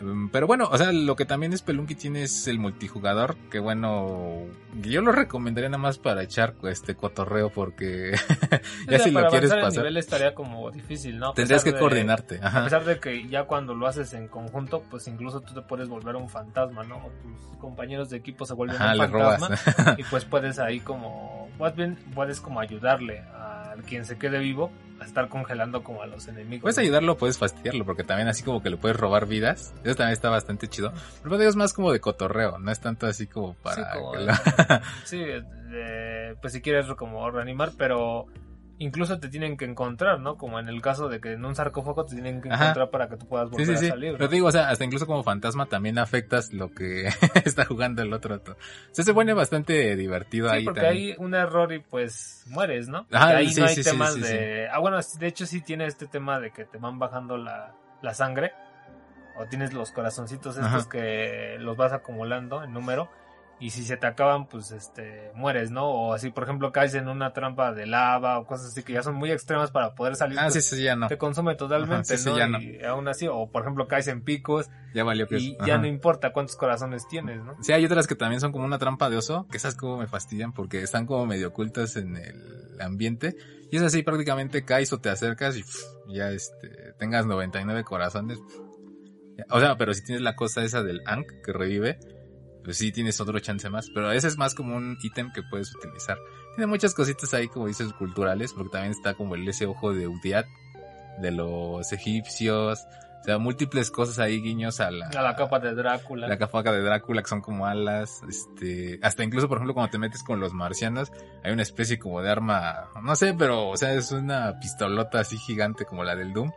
Em, pero bueno, o sea, lo que también es Pelunky tiene es el multijugador, que bueno, yo lo recomendaría nada más para echar este cotorreo porque ya si lo quieres pasar. El nivel estaría como difícil, ¿no? Tendrías que coordinarte. A pesar de que ya cuando lo haces en conjunto, pues incluso tú te puedes volver un fantasma, ¿no? O tus compañeros de equipo se vuelven un fantasma y pues puedes ahí como, más bien puedes como ayudarle a quien se quede vivo a estar congelando como a los enemigos. Puedes ayudarlo, puedes fastidiarlo, porque también así como que le puedes robar vidas. Eso también está bastante chido. Pero es más como de cotorreo, no es tanto así como para... Sí, pues si quieres como reanimar, pero incluso te tienen que encontrar, ¿no? Como en el caso de que en un sarcófago te tienen que encontrar para que tú puedas volver sí, sí, a salir. Pero te digo, o sea, hasta incluso como fantasma también afectas lo que está jugando el otro. O sea, se pone bastante divertido ahí porque hay un error y pues mueres, ¿no? Ajá, ahí no hay temas de... Ah, bueno, de hecho sí tiene este tema de que te van bajando la, la sangre. O tienes los corazoncitos estos que los vas acumulando en número y si se te acaban, pues este mueres, ¿no? O así, por ejemplo, caes en una trampa de lava o cosas así que ya son muy extremas para poder salir. Ah, pues, sí, sí, ya no. Te consume totalmente, Ajá, sí, sí, ¿no? ya no. Y aún así, o por ejemplo, caes en picos Ya valió que y ya no importa cuántos corazones tienes, ¿no? Sí, hay otras que también son como una trampa de oso, que esas como me fastidian porque están como medio ocultas en el ambiente. Y es así, prácticamente caes o te acercas y pff, ya este, tengas 99 corazones. pff. O sea, pero si tienes la cosa esa del Ankh que revive, pues sí tienes otro chance más. Pero ese es más como un ítem que puedes utilizar. Tiene muchas cositas ahí, como dices, culturales, porque también está como el ese ojo de Udiat, de los egipcios. O sea, múltiples cosas ahí, guiños a la, A la capa de Drácula. la cafaca de Drácula que son como alas, este, hasta incluso por ejemplo cuando te metes con los marcianos, hay una especie como de arma, no sé, pero o sea, es una pistolota así gigante como la del Doom,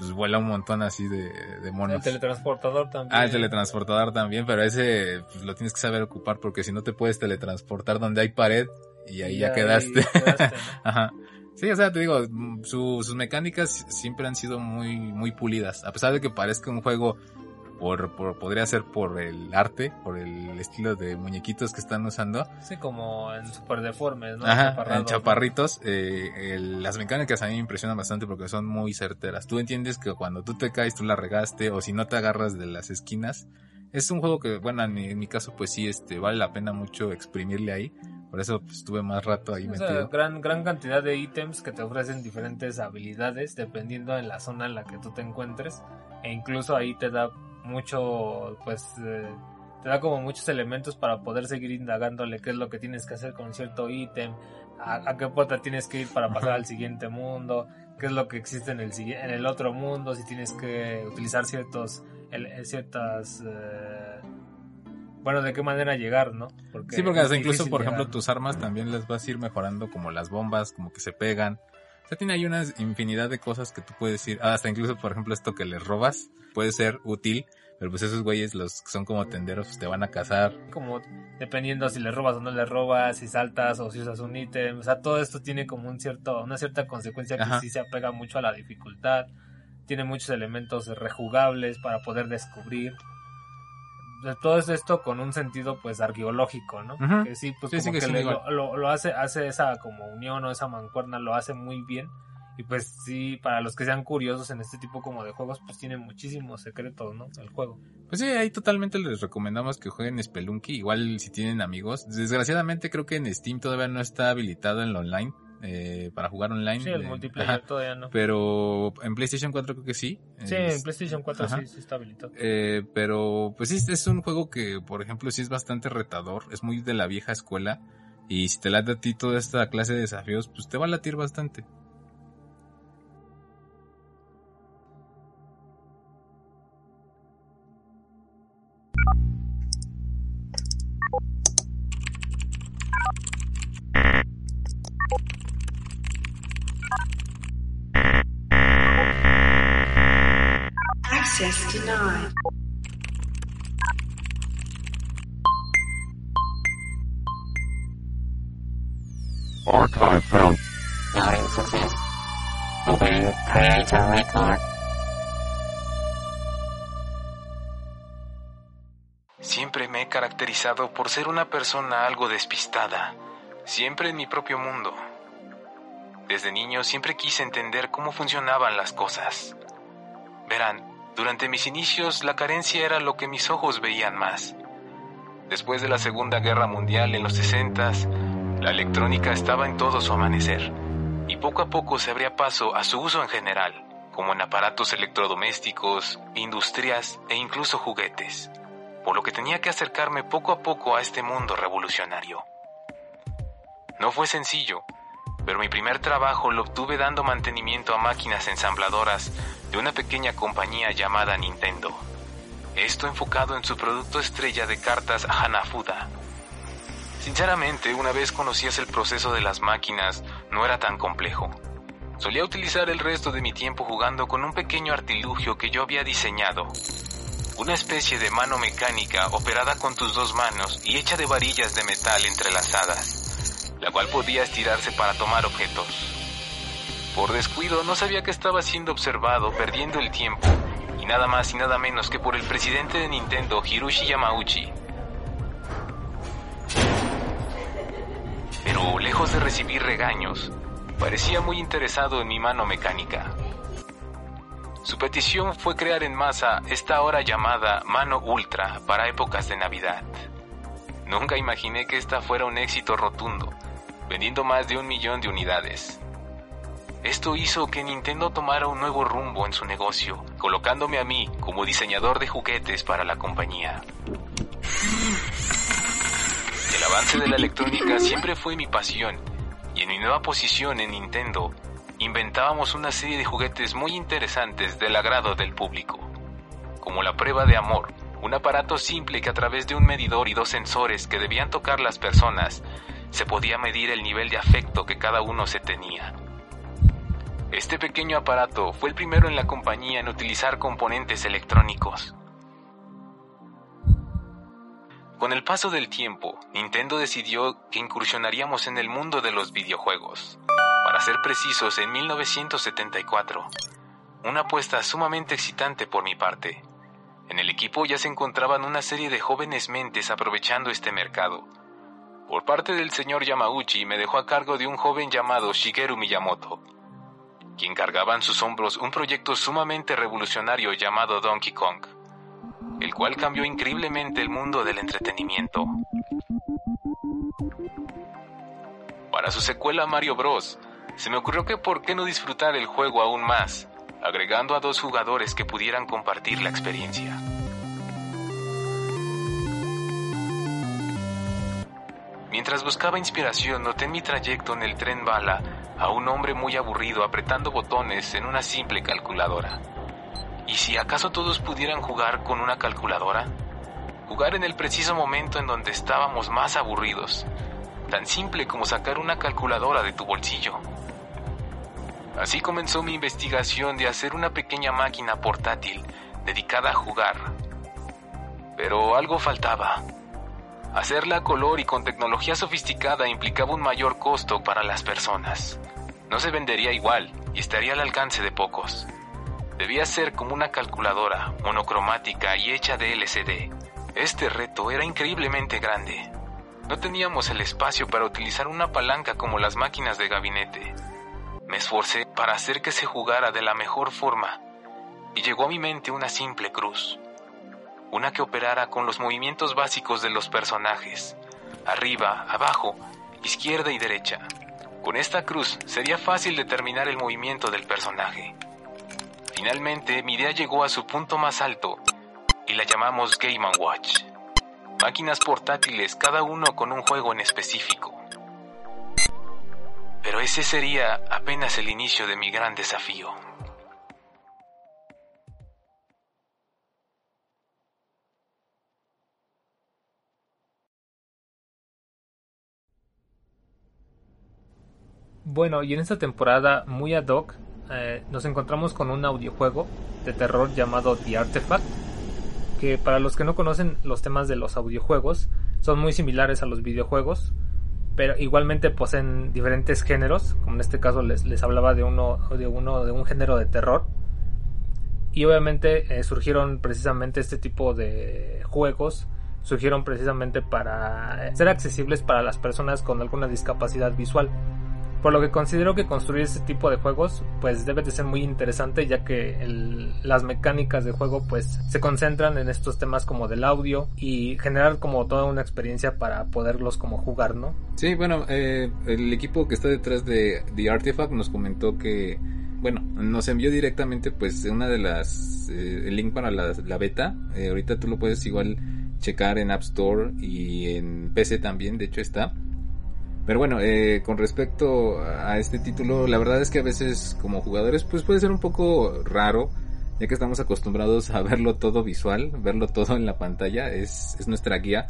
pues vuela un montón así de, de el monos. teletransportador también. Ah, el teletransportador también, pero ese pues, lo tienes que saber ocupar porque si no te puedes teletransportar donde hay pared y ahí ya, quedaste. quedaste. Ajá. Sí, o sea, te digo, su- sus mecánicas siempre han sido muy, muy pulidas. A pesar de que parezca un juego por, por, podría ser por el arte, por el estilo de muñequitos que están usando. Sí, como en super deformes, ¿no? Ajá, en chaparritos, eh, el- las mecánicas a mí me impresionan bastante porque son muy certeras. Tú entiendes que cuando tú te caes, tú la regaste, o si no te agarras de las esquinas. Es un juego que, bueno, en mi, en mi caso, pues sí, este, vale la pena mucho exprimirle ahí. Por eso pues, estuve más rato ahí O sea, metido. gran, gran cantidad de ítems que te ofrecen diferentes habilidades dependiendo en la zona en la que tú te encuentres. E incluso ahí te da mucho, pues, eh, te da como muchos elementos para poder seguir indagándole qué es lo que tienes que hacer con cierto ítem, a, a qué puerta tienes que ir para pasar al siguiente mundo, qué es lo que existe en el, en el otro mundo, si tienes que utilizar ciertos, el- ciertas... eh, bueno, de qué manera llegar, ¿no? Porque Sí, porque hasta incluso, por ejemplo, tus armas también las vas a ir mejorando, como las bombas, como que se pegan. Sea, tiene ahí una infinidad de cosas que tú puedes ir. ah, hasta incluso, por ejemplo, esto que les robas puede ser útil, pero pues esos güeyes, los que son como tenderos, pues, te van a cazar. como dependiendo si le robas o no le robas, si saltas o si usas un ítem, o sea, todo esto tiene como un cierto, una cierta consecuencia que Ajá. sí se apega mucho a la dificultad, tiene muchos elementos rejugables para poder descubrir. De todo esto con un sentido pues arqueológico, ¿no? Que sí, pues Sí, como sí, que que sí, le- igual. lo, lo- lo hace, hace esa como unión o esa mancuerna, lo hace muy bien. Y pues sí, para los que sean curiosos en este tipo como de juegos, pues tiene muchísimos secretos, ¿no? El juego. Pues sí, ahí totalmente les recomendamos que jueguen Spelunky, igual si tienen amigos. Desgraciadamente creo que en Steam todavía no está habilitado en lo online, eh, para jugar online. Sí, el eh, multiplayer ajá. todavía no. Pero en PlayStation 4 creo que sí. Sí, Es- en PlayStation 4 Ajá. sí, sí está habilitado. Eh, pero pues sí, es un juego que, por ejemplo, sí es bastante retador, es muy de la vieja escuela y si te late a ti toda esta clase de desafíos, pues te va a latir bastante. Access denied. Archive found. Loading success. Opening creator record. Siempre me he caracterizado por ser una persona algo despistada, siempre en mi propio mundo. Desde niño siempre quise entender cómo funcionaban las cosas. Verán, durante mis inicios la carencia era lo que mis ojos veían más. Después de la Segunda Guerra Mundial en los 60, la electrónica estaba en todo su amanecer, y poco a poco se abría paso a su uso en general, como en aparatos electrodomésticos, industrias e incluso juguetes por lo que tenía que acercarme poco a poco a este mundo revolucionario. No fue sencillo, pero mi primer trabajo lo obtuve dando mantenimiento a máquinas ensambladoras de una pequeña compañía llamada Nintendo. Esto enfocado en su producto estrella de cartas Hanafuda. Sinceramente, una vez conocías el proceso de las máquinas, no era tan complejo. Solía utilizar el resto de mi tiempo jugando con un pequeño artilugio que yo había diseñado, una especie de mano mecánica operada con tus dos manos y hecha de varillas de metal entrelazadas, la cual podía estirarse para tomar objetos. Por descuido no sabía que estaba siendo observado perdiendo el tiempo, y nada más y nada menos que por el presidente de Nintendo, Hiroshi Yamauchi. pero lejos de recibir regaños, parecía muy interesado en mi mano mecánica. Su petición fue crear en masa esta ahora llamada mano ultra para épocas de Navidad. Nunca imaginé que esta fuera un éxito rotundo, vendiendo más de un millón de unidades. Esto hizo que Nintendo tomara un nuevo rumbo en su negocio, colocándome a mí como diseñador de juguetes para la compañía. El avance de la electrónica siempre fue mi pasión, y en mi nueva posición en Nintendo, inventábamos una serie de juguetes muy interesantes del agrado del público, como la prueba de amor, un aparato simple que a través de un medidor y dos sensores que debían tocar las personas, se podía medir el nivel de afecto que cada uno se tenía. Este pequeño aparato fue el primero en la compañía en utilizar componentes electrónicos. Con el paso del tiempo, Nintendo decidió que incursionaríamos en el mundo de los videojuegos. Para ser precisos, en 1974. Una apuesta sumamente excitante por mi parte. En el equipo ya se encontraban una serie de jóvenes mentes aprovechando este mercado. Por parte del señor Yamauchi me dejó a cargo de un joven llamado Shigeru Miyamoto, quien cargaba en sus hombros un proyecto sumamente revolucionario llamado Donkey Kong, el cual cambió increíblemente el mundo del entretenimiento. Para su secuela Mario Bros., se me ocurrió que por qué no disfrutar el juego aún más, agregando a dos jugadores que pudieran compartir la experiencia. Mientras buscaba inspiración, noté en mi trayecto en el tren bala a un hombre muy aburrido apretando botones en una simple calculadora. ¿Y si acaso todos pudieran jugar con una calculadora? Jugar en el preciso momento en donde estábamos más aburridos. Tan simple como sacar una calculadora de tu bolsillo. Así comenzó mi investigación de hacer una pequeña máquina portátil dedicada a jugar. Pero algo faltaba. Hacerla a color y con tecnología sofisticada implicaba un mayor costo para las personas. No se vendería igual y estaría al alcance de pocos. Debía ser como una calculadora, monocromática y hecha de LCD. Este reto era increíblemente grande. No teníamos el espacio para utilizar una palanca como las máquinas de gabinete. Me esforcé para hacer que se jugara de la mejor forma y llegó a mi mente una simple cruz. Una que operara con los movimientos básicos de los personajes, arriba, abajo, izquierda y derecha. Con esta cruz sería fácil determinar el movimiento del personaje. Finalmente, mi idea llegó a su punto más alto y la llamamos Game Watch. Máquinas portátiles, cada uno con un juego en específico. Pero ese sería apenas el inicio de mi gran desafío. Bueno, y en esta temporada muy ad hoc eh, nos encontramos con un audiojuego de terror llamado The Artifact, que para los que no conocen los temas de los audiojuegos son muy similares a los videojuegos, pero igualmente poseen diferentes géneros, como en este caso les, les hablaba de uno, de uno de un género de terror. Y obviamente eh, surgieron precisamente este tipo de juegos, surgieron precisamente para ser accesibles para las personas con alguna discapacidad visual. Por lo que considero que construir este tipo de juegos pues debe de ser muy interesante ya que el- las mecánicas de juego pues se concentran en estos temas como del audio y generar como toda una experiencia para poderlos como jugar, ¿no? Sí, bueno, eh, el equipo que está detrás de The Artifact nos comentó que, bueno, nos envió directamente pues una de las, eh, el link para la, beta. Eh, ahorita tú lo puedes igual checar en App Store y en PC también, de hecho está. Pero bueno, eh, con respecto a este título, la verdad es que a veces como jugadores pues puede ser un poco raro, ya que estamos acostumbrados a verlo todo visual, verlo todo en la pantalla, es, es nuestra guía.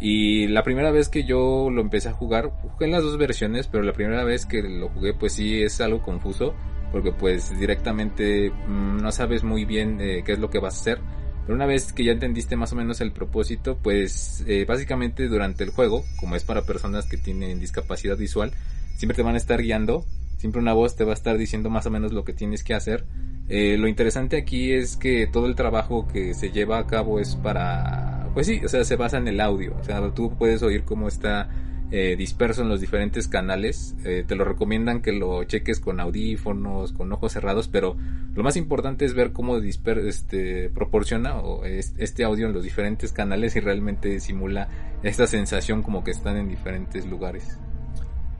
Y la primera vez que yo lo empecé a jugar, jugué en las dos versiones, pero la primera vez que lo jugué pues sí es algo confuso, porque pues directamente mm, no sabes muy bien eh, qué es lo que vas a hacer. Pero una vez que ya entendiste más o menos el propósito, pues eh, básicamente durante el juego, como es para personas que tienen discapacidad visual, siempre te van a estar guiando, siempre una voz te va a estar diciendo más o menos lo que tienes que hacer. Eh, lo interesante aquí es que todo el trabajo que se lleva a cabo es para, pues sí, o sea, se basa en el audio, o sea, tú puedes oír cómo está eh, disperso en los diferentes canales. Eh, te lo recomiendan que lo cheques con audífonos, con ojos cerrados, pero lo más importante es ver cómo disper este, proporciona o es- este audio en los diferentes canales y realmente simula esta sensación como que están en diferentes lugares.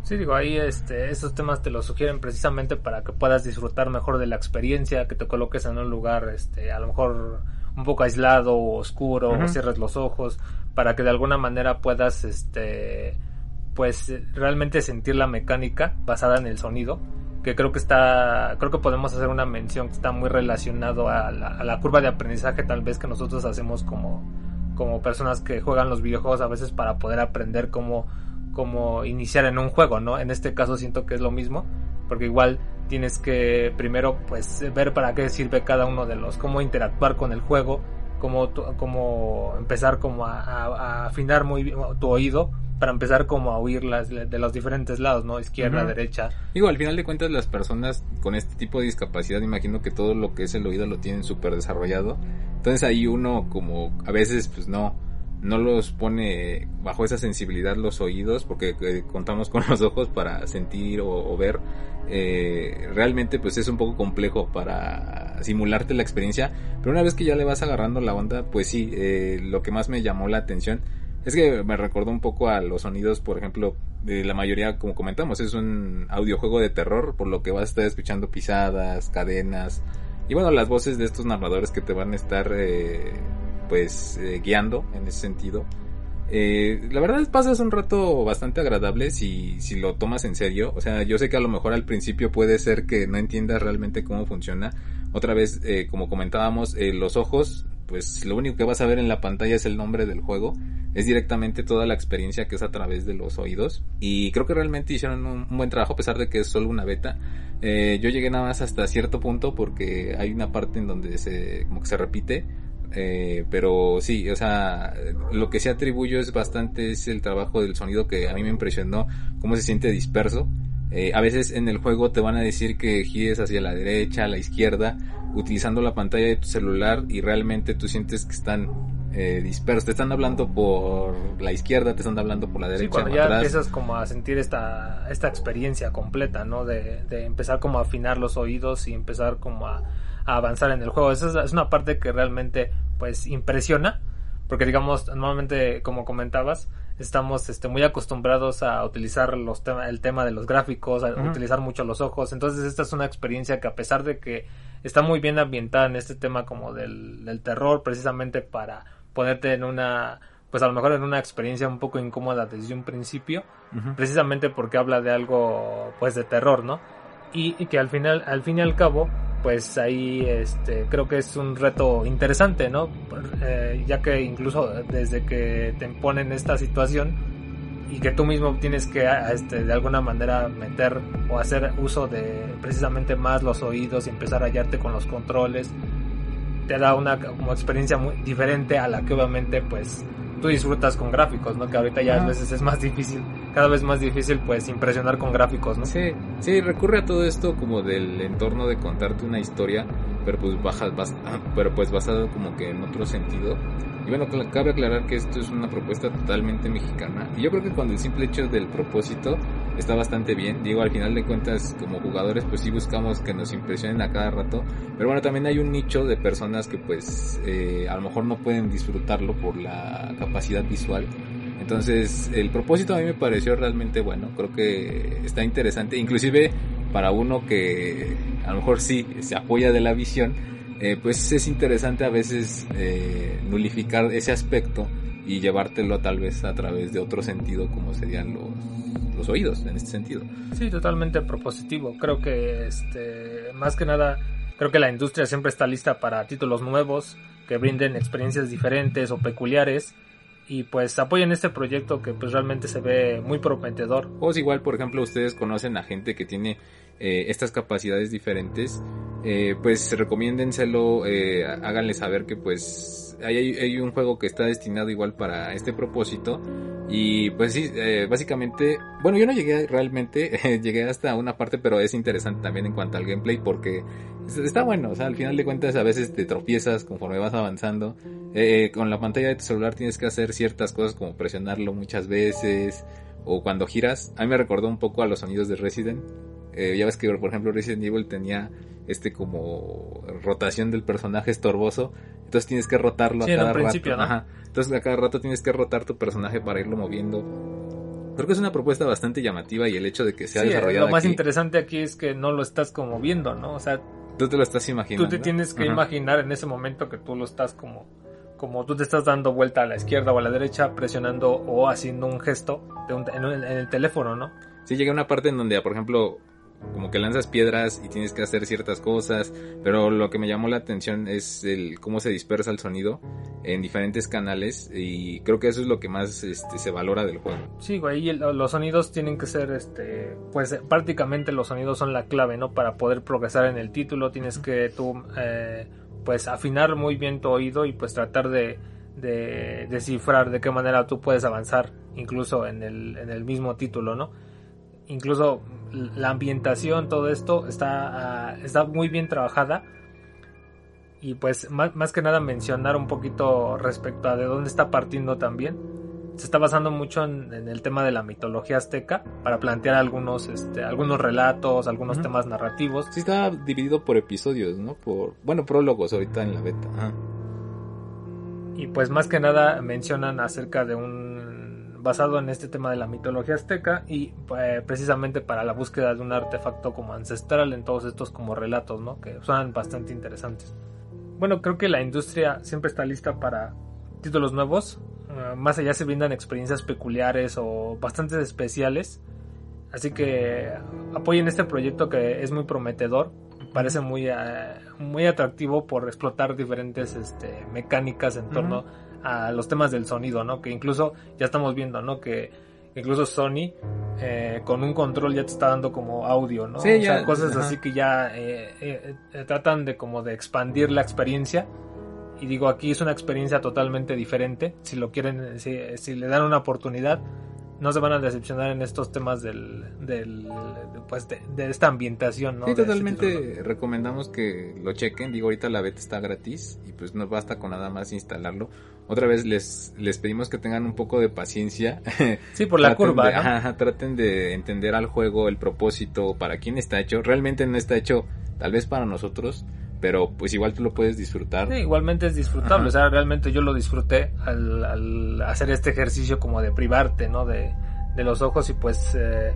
Sí, digo, ahí este, esos temas te los sugieren precisamente para que puedas disfrutar mejor de la experiencia, que te coloques en un lugar, este, a lo mejor un poco aislado o oscuro, o cierres los ojos, para que de alguna manera puedas, este, pues eh, realmente sentir la mecánica basada en el sonido, que creo que está, creo que podemos hacer una mención que está muy relacionado a la, curva de aprendizaje tal vez que nosotros hacemos como, como personas que juegan los videojuegos a veces para poder aprender cómo como iniciar en un juego, ¿no? En este caso siento que es lo mismo, porque igual tienes que primero pues ver para qué sirve cada uno de los, cómo interactuar con el juego, cómo, tu- cómo empezar como a, a- a afinar muy bien tu oído para empezar como a oír las de los diferentes lados, ¿no? Izquierda, derecha. Digo, al final de cuentas las personas con este tipo de discapacidad, imagino que todo lo que es el oído lo tienen súper desarrollado. Entonces ahí uno como a veces pues no, no los pone bajo esa sensibilidad los oídos porque eh, contamos con los ojos para sentir o, ver. Eh, realmente pues es un poco complejo para simularte la experiencia. Pero una vez que ya le vas agarrando la onda, pues sí, eh, lo que más me llamó la atención es que me recordó un poco a los sonidos, por ejemplo, de la mayoría, como comentamos, es un audiojuego de terror, por lo que vas a estar escuchando pisadas, cadenas, y bueno, las voces de estos narradores que te van a estar, eh, pues, eh, guiando en ese sentido. Eh, la verdad pasas un rato bastante agradable si, si lo tomas en serio. O sea, yo sé que a lo mejor al principio puede ser que no entiendas realmente cómo funciona. Otra vez, eh, como comentábamos, eh, los ojos, pues lo único que vas a ver en la pantalla es el nombre del juego. Es directamente toda la experiencia que es a través de los oídos. Y creo que realmente hicieron un, un buen trabajo a pesar de que es solo una beta. Yo llegué nada más hasta cierto punto porque hay una parte en donde se, como que se repite. Eh, pero sí, o sea, lo que se atribuyo es bastante es el trabajo del sonido que a mí me impresionó, cómo se siente disperso. Eh, a veces en el juego te van a decir que gires hacia la derecha, a la izquierda, utilizando la pantalla de tu celular y realmente tú sientes que están eh, dispersos. Te están hablando por la izquierda, te están hablando por la Sí, derecha, cuando o ya atrás. empiezas como a sentir esta, esta experiencia completa, ¿no? De, de empezar como a afinar los oídos y empezar como a, a avanzar en el juego. Esa es, una parte que realmente pues impresiona, porque digamos, normalmente como comentabas, estamos este, muy acostumbrados a utilizar los tema, el tema de los gráficos, a utilizar mucho los ojos, entonces esta es una experiencia que a pesar de que está muy bien ambientada en este tema como del, del terror, precisamente para ponerte en una pues a lo mejor en una experiencia un poco incómoda desde un principio, precisamente porque habla de algo pues de terror, ¿no? Y, y que al final, al fin y al cabo, pues ahí este creo que es un reto interesante, ¿no? Eh, ya que incluso desde que te ponen esta situación y que tú mismo tienes que este, de alguna manera meter o hacer uso de precisamente más los oídos y empezar a hallarte con los controles te da una como experiencia muy diferente a la que obviamente pues tú disfrutas con gráficos, ¿no? Que ahorita ya a veces es más difícil, cada vez más difícil pues impresionar con gráficos, ¿no? Sí, sí, recurre a todo esto como del entorno de contarte una historia, pero pues baja, bas- pero pues basado como que en otro sentido. Y bueno, cabe aclarar que esto es una propuesta totalmente mexicana. Y yo creo que cuando el simple hecho del propósito está bastante bien. Digo, al final de cuentas, como jugadores, pues sí buscamos que nos impresionen a cada rato. Pero bueno, también hay un nicho de personas que pues eh, a lo mejor no pueden disfrutarlo por la capacidad visual. Entonces, el propósito a mí me pareció realmente bueno. Creo que está interesante. Inclusive para uno que a lo mejor sí se apoya de la visión, eh, pues es interesante a veces eh, nulificar ese aspecto y llevártelo tal vez a través de otro sentido como serían los, los oídos en este sentido. Sí, totalmente propositivo. Creo que este más que nada creo que la industria siempre está lista para títulos nuevos que brinden experiencias diferentes o peculiares y pues apoyen este proyecto que pues realmente se ve muy prometedor. O si igual, por ejemplo, ustedes conocen a gente que tiene eh, estas capacidades diferentes, eh, pues recomiéndenselo, eh, háganle saber que pues hay, un juego que está destinado igual para este propósito. Y pues sí, eh, básicamente, bueno, yo no llegué realmente, llegué hasta una parte, pero es interesante también en cuanto al gameplay porque es- está bueno, o sea, al final de cuentas a veces te tropiezas conforme vas avanzando. Eh, con la pantalla de tu celular tienes que hacer ciertas cosas como presionarlo muchas veces o cuando giras, a mí me recordó un poco a los sonidos de Resident. Eh, ya ves que, por ejemplo, Resident Evil tenía este como rotación del personaje estorboso, entonces tienes que rotarlo Sí, a cada principio, rato. ¿no? Ajá. Entonces a cada rato tienes que rotar tu personaje para irlo moviendo. Creo que es una propuesta bastante llamativa y el hecho de que sea Sí, desarrollado lo más aquí, interesante aquí es que no lo estás como viendo, ¿no? O sea, tú te lo estás imaginando. tú te tienes que Ajá. imaginar en ese momento que tú lo estás como como tú te estás dando vuelta a la izquierda o a la derecha presionando o haciendo un gesto de un- en, en el teléfono, ¿no? Sí, llega una parte en donde, por ejemplo, como que lanzas piedras y tienes que hacer ciertas cosas, pero lo que me llamó la atención es el cómo se dispersa el sonido en diferentes canales y creo que eso es lo que más este, se valora del juego. Sí, güey, y el- los sonidos tienen que ser, este, pues eh, prácticamente los sonidos son la clave, ¿no? Para poder progresar en el título tienes que tú, eh, pues afinar muy bien tu oído y pues tratar de, de descifrar de qué manera tú puedes avanzar, incluso en el, en el mismo título, ¿no? Incluso la ambientación, todo esto está, ah, está muy bien trabajada. Y pues más, más que nada mencionar un poquito respecto a de dónde está partiendo también se está basando mucho en, en el tema de la mitología azteca para plantear algunos, este, algunos relatos, algunos temas narrativos. Sí está dividido por episodios, ¿no? Por, bueno, prólogos ahorita en la beta. Y pues más que nada mencionan acerca de un basado en este tema de la mitología azteca y eh, precisamente para la búsqueda de un artefacto como ancestral en todos estos como relatos, ¿no? Que suenan bastante interesantes. Bueno, creo que la industria siempre está lista para títulos nuevos. eh, más allá se brindan experiencias peculiares o bastante especiales. Así que apoyen este proyecto que es muy prometedor. Parece muy, eh, muy atractivo por explotar diferentes este, mecánicas en torno a los temas del sonido, ¿no? Que incluso ya estamos viendo, ¿no? Que incluso Sony eh, con un control ya te está dando como audio, ¿no? Sí, O sea, cosas ajá. así que ya eh, eh, eh, tratan de como de expandir la experiencia. Y digo, aquí es una experiencia totalmente diferente. Si lo quieren, si, si le dan una oportunidad, no se van a decepcionar en estos temas del, del pues de, de esta ambientación, ¿no? Sí, totalmente recomendamos que lo chequen. Digo, ahorita la beta está gratis y pues no basta con nada más instalarlo. Otra vez les, les pedimos que tengan un poco de paciencia. Sí, por la curva, de- ¿no? ajá, ajá, traten de entender al juego, el propósito, para quién está hecho. Realmente no está hecho tal vez para nosotros, pero pues igual tú lo puedes disfrutar. Sí, igualmente es disfrutable, Ajá. o sea, realmente yo lo disfruté al, al hacer este ejercicio como de privarte, ¿no? De, de los ojos y pues, eh,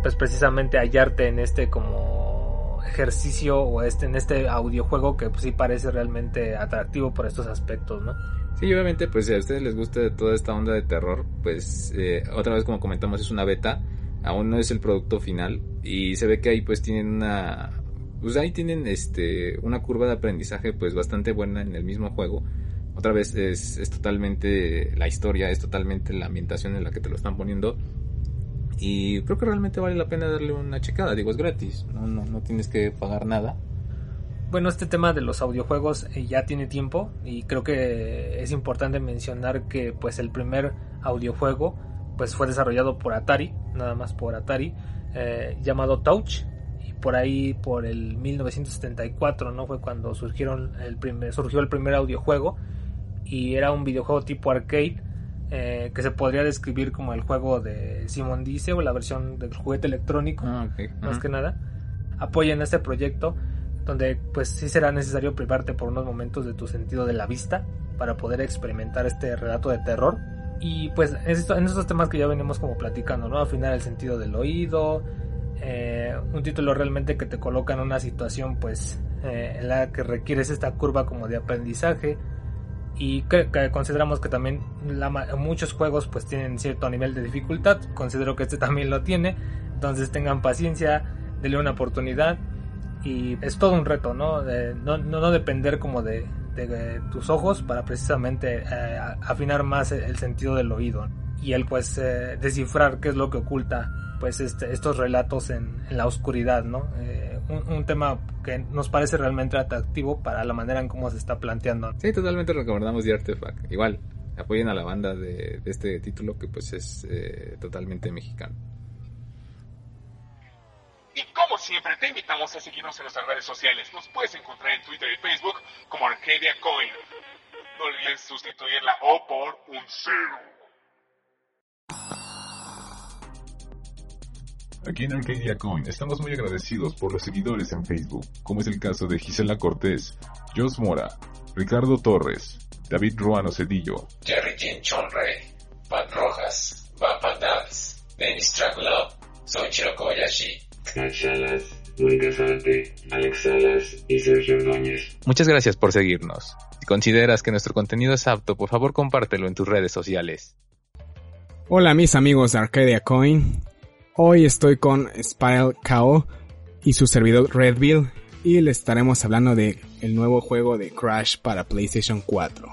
pues precisamente hallarte en este como ejercicio o este en este audiojuego que pues, sí parece realmente atractivo por estos aspectos, ¿no? Sí, obviamente, pues si a ustedes les gusta toda esta onda de terror, pues eh, otra vez como comentamos es una beta, aún no es el producto final y se ve que ahí pues tienen una, pues ahí tienen este una curva de aprendizaje pues bastante buena en el mismo juego. Otra vez es, es totalmente la historia, es totalmente la ambientación en la que te lo están poniendo y creo que realmente vale la pena darle una checada, digo es gratis, no, no, no tienes que pagar nada. Bueno, este tema de los audiojuegos eh, ya tiene tiempo y creo que es importante mencionar que pues el primer audiojuego pues fue desarrollado por Atari, nada más por Atari, eh, llamado Touch por ahí por el 1974, ¿no? Fue cuando surgieron el primer, surgió el primer audiojuego y era un videojuego tipo arcade eh, que se podría describir como el juego de Simon Dice o la versión del juguete electrónico Ah, ok. más Ajá. que nada apoyen este proyecto donde pues sí será necesario privarte por unos momentos de tu sentido de la vista para poder experimentar este relato de terror y pues en estos temas que ya venimos como platicando no afinar el sentido del oído eh, un título realmente que te coloca en una situación pues eh, en la que requieres esta curva como de aprendizaje. Y que, que consideramos que también la muchos juegos pues tienen cierto nivel de dificultad. Considero que este también lo tiene. Entonces tengan paciencia denle una oportunidad. Y es todo un reto no De- no, no, depender como de, tus ojos para precisamente eh, afinar más el, sentido del oído y el pues descifrar qué es lo que oculta pues este, estos relatos en, en la oscuridad no Eh, un, un tema que nos parece realmente atractivo para la manera en cómo se está planteando Sí, totalmente recomendamos The Artifact. Igual, apoyen a la banda de, de este título que pues es eh, totalmente mexicano. Y como siempre, te invitamos a seguirnos en nuestras redes sociales. Nos puedes encontrar en Twitter y Facebook como Arcadia Coin. No olvides sustituir la O por un cero. Aquí en Arcadia Coin estamos muy agradecidos por los seguidores en Facebook, como es el caso de Gisela Cortés, Jos Mora, Ricardo Torres, David Ruano Cedillo, Jerry Jim Chonrey, Pat Rojas, Papa Dance, Dennis Traglov, Soichiro Kobayashi, Salas, Mónica Zárate, Alex Salas y Sergio Ordóñez. Muchas gracias por seguirnos. Si consideras que nuestro contenido es apto, por favor compártelo en tus redes sociales. Hola mis amigos de Arcadia Coin. Hoy estoy con Spiral KO y su servidor Redville y les estaremos hablando de el nuevo juego de Crash para PlayStation 4.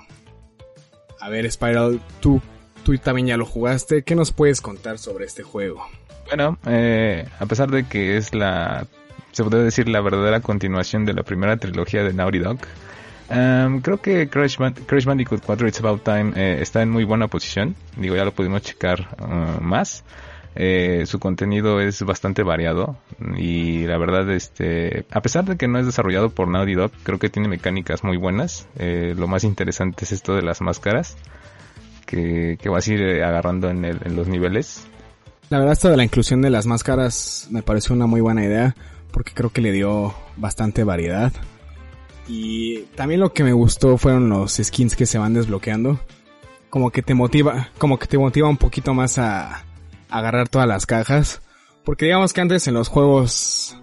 A ver Spiral, tú, tú también ya lo jugaste, ¿qué nos puedes contar sobre este juego? Bueno, eh, a pesar de que es la, se puede decir la verdadera continuación de la primera trilogía de Naughty Dog, um, creo que Crash, Band Crash, Bandicoot 4 It's About Time eh, está en muy buena posición. Digo, ya lo pudimos checar uh, más. Eh, su contenido es bastante variado y la verdad, este, a pesar de que no es desarrollado por Naughty Dog, creo que tiene mecánicas muy buenas. Eh, lo más interesante es esto de las máscaras que, que vas a ir eh, agarrando en, el, los niveles. La verdad, esto de la inclusión de las máscaras me pareció una muy buena idea porque creo que le dio bastante variedad. Y también lo que me gustó fueron los skins que se van desbloqueando. Como que te motiva, como que te motiva un poquito más a, agarrar todas las cajas. Porque digamos que antes en los juegos,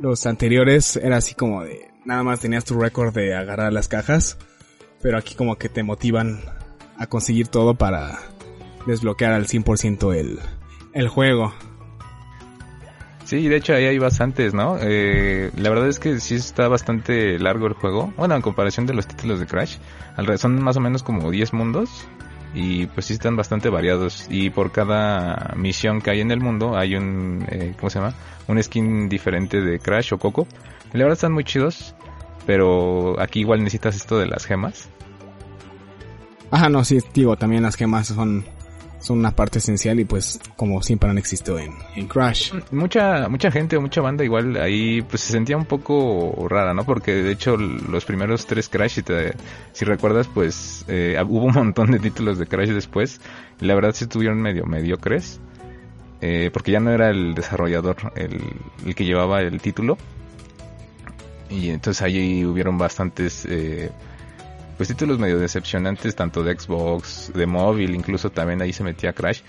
los anteriores, era así como de, nada más tenías tu récord de agarrar las cajas. Pero aquí como que te motivan a conseguir todo para desbloquear al 100% el, el juego. Sí, de hecho ahí hay bastantes, ¿no? Eh, la verdad es que sí está bastante largo el juego. Bueno, en comparación de los títulos de Crash. Son más o menos como 10 mundos y pues sí están bastante variados. Y por cada misión que hay en el mundo hay un eh, ¿cómo se llama? un skin diferente de Crash o Coco. La verdad están muy chidos pero aquí igual necesitas esto de las gemas. Ajá no sí digo también las gemas son son una parte esencial y pues como siempre han existido en, en Crash. Mucha mucha gente, mucha banda igual ahí pues se sentía un poco rara, ¿no? Porque de hecho los primeros tres Crash, si, te, si recuerdas, pues eh, hubo un montón de títulos de Crash después la verdad se estuvieron medio mediocres. Eh, porque ya no era el desarrollador el, el, que llevaba el título. Y entonces ahí hubieron bastantes... Eh, pues títulos medio decepcionantes tanto de Xbox, de móvil, incluso también ahí se metía Crash.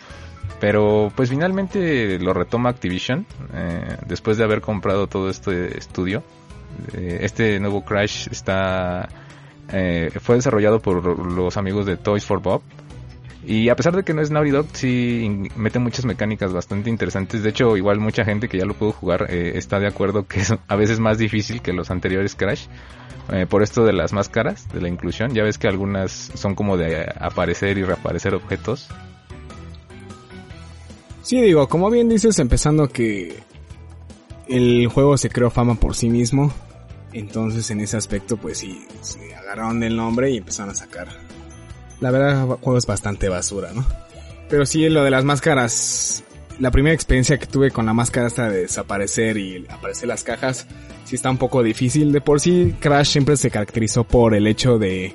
Pero pues finalmente lo retoma Activision eh, después de haber comprado todo este estudio. Eh, este nuevo Crash está eh, fue desarrollado por los amigos de Toys for Bob. Y a pesar de que no es Naughty Dog, sí mete muchas mecánicas bastante interesantes. De hecho, igual mucha gente que ya lo pudo jugar está de acuerdo que es a veces más difícil que los anteriores Crash. Eh, por esto de las máscaras, de la inclusión. Ya ves que algunas son como de aparecer y reaparecer objetos. Sí, digo, como bien dices, empezando que el juego se creó fama por sí mismo. Entonces en ese aspecto pues sí, se agarraron del nombre y empezaron a sacar. La verdad el juego es bastante basura, ¿no? Pero sí, lo de las máscaras, la primera experiencia que tuve con la máscara hasta de desaparecer y aparecer las cajas, sí está un poco difícil. De por sí, Crash siempre se caracterizó por el hecho de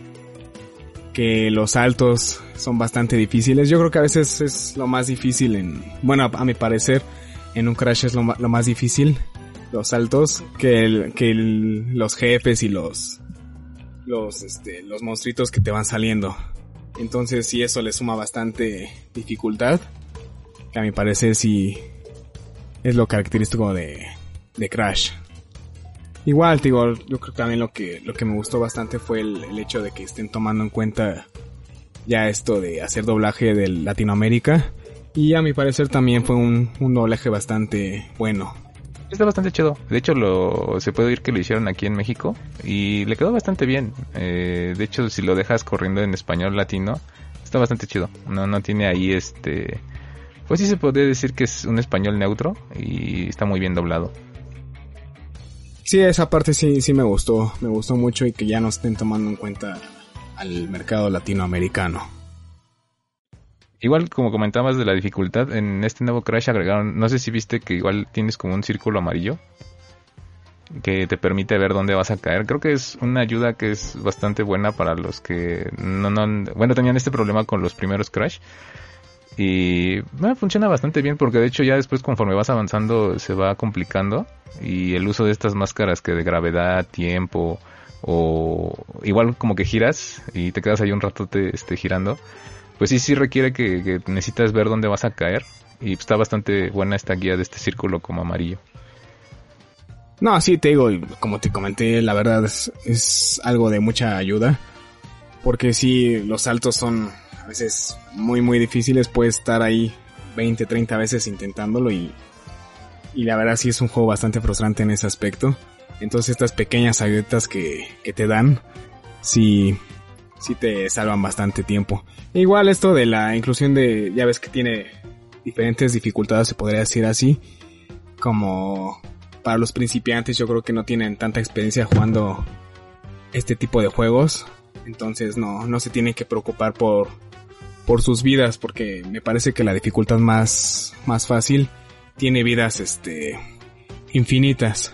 que los saltos son bastante difíciles. Yo creo que a veces es lo más difícil en, bueno, a mi parecer, en un Crash es lo, lo más difícil, los saltos, que, que los jefes y los, los, este, los monstruitos que te van saliendo. Entonces sí eso le suma bastante dificultad. A mi parecer sí es lo característico de, de Crash. Igual, digo, yo creo que también lo que, lo que me gustó bastante fue el, el, hecho de que estén tomando en cuenta ya esto de hacer doblaje de Latinoamérica. Y a mi parecer también fue un, un doblaje bastante bueno. Está bastante chido. De hecho, lo, se puede oír que lo hicieron aquí en México y le quedó bastante bien. Eh, de hecho, si lo dejas corriendo en español latino, está bastante chido. No, no tiene ahí este... Pues sí se puede decir que es un español neutro y está muy bien doblado. Sí, esa parte sí, sí me gustó. Me gustó mucho y que ya no estén tomando en cuenta al mercado latinoamericano. Igual como comentabas de la dificultad, en este nuevo Crash agregaron, no sé si viste que igual tienes como un círculo amarillo que te permite ver dónde vas a caer. Creo que es una ayuda que es bastante buena para los que no, no bueno, tenían este problema con los primeros Crash. Y bueno, funciona bastante bien porque de hecho ya después conforme vas avanzando se va complicando y el uso de estas máscaras que de gravedad, tiempo o igual como que giras y te quedas ahí un rato te, este, girando, pues sí, sí requiere que, necesitas ver dónde vas a caer y está bastante buena esta guía de este círculo como amarillo. No, sí, te digo, como te comenté, la verdad es, es algo de mucha ayuda. Porque sí, los saltos son veces muy, muy difíciles. Puedes estar ahí 20, 30 veces intentándolo y, y la verdad sí es un juego bastante frustrante en ese aspecto. Entonces estas pequeñas ayudas que, que te dan, sí, sí te salvan bastante tiempo. E igual esto de la inclusión de, ya ves que tiene diferentes dificultades, se podría decir así, como para los principiantes yo creo que no tienen tanta experiencia jugando este tipo de juegos, entonces no, no se tienen que preocupar por, por sus vidas, porque me parece que la dificultad más, más fácil tiene vidas este infinitas.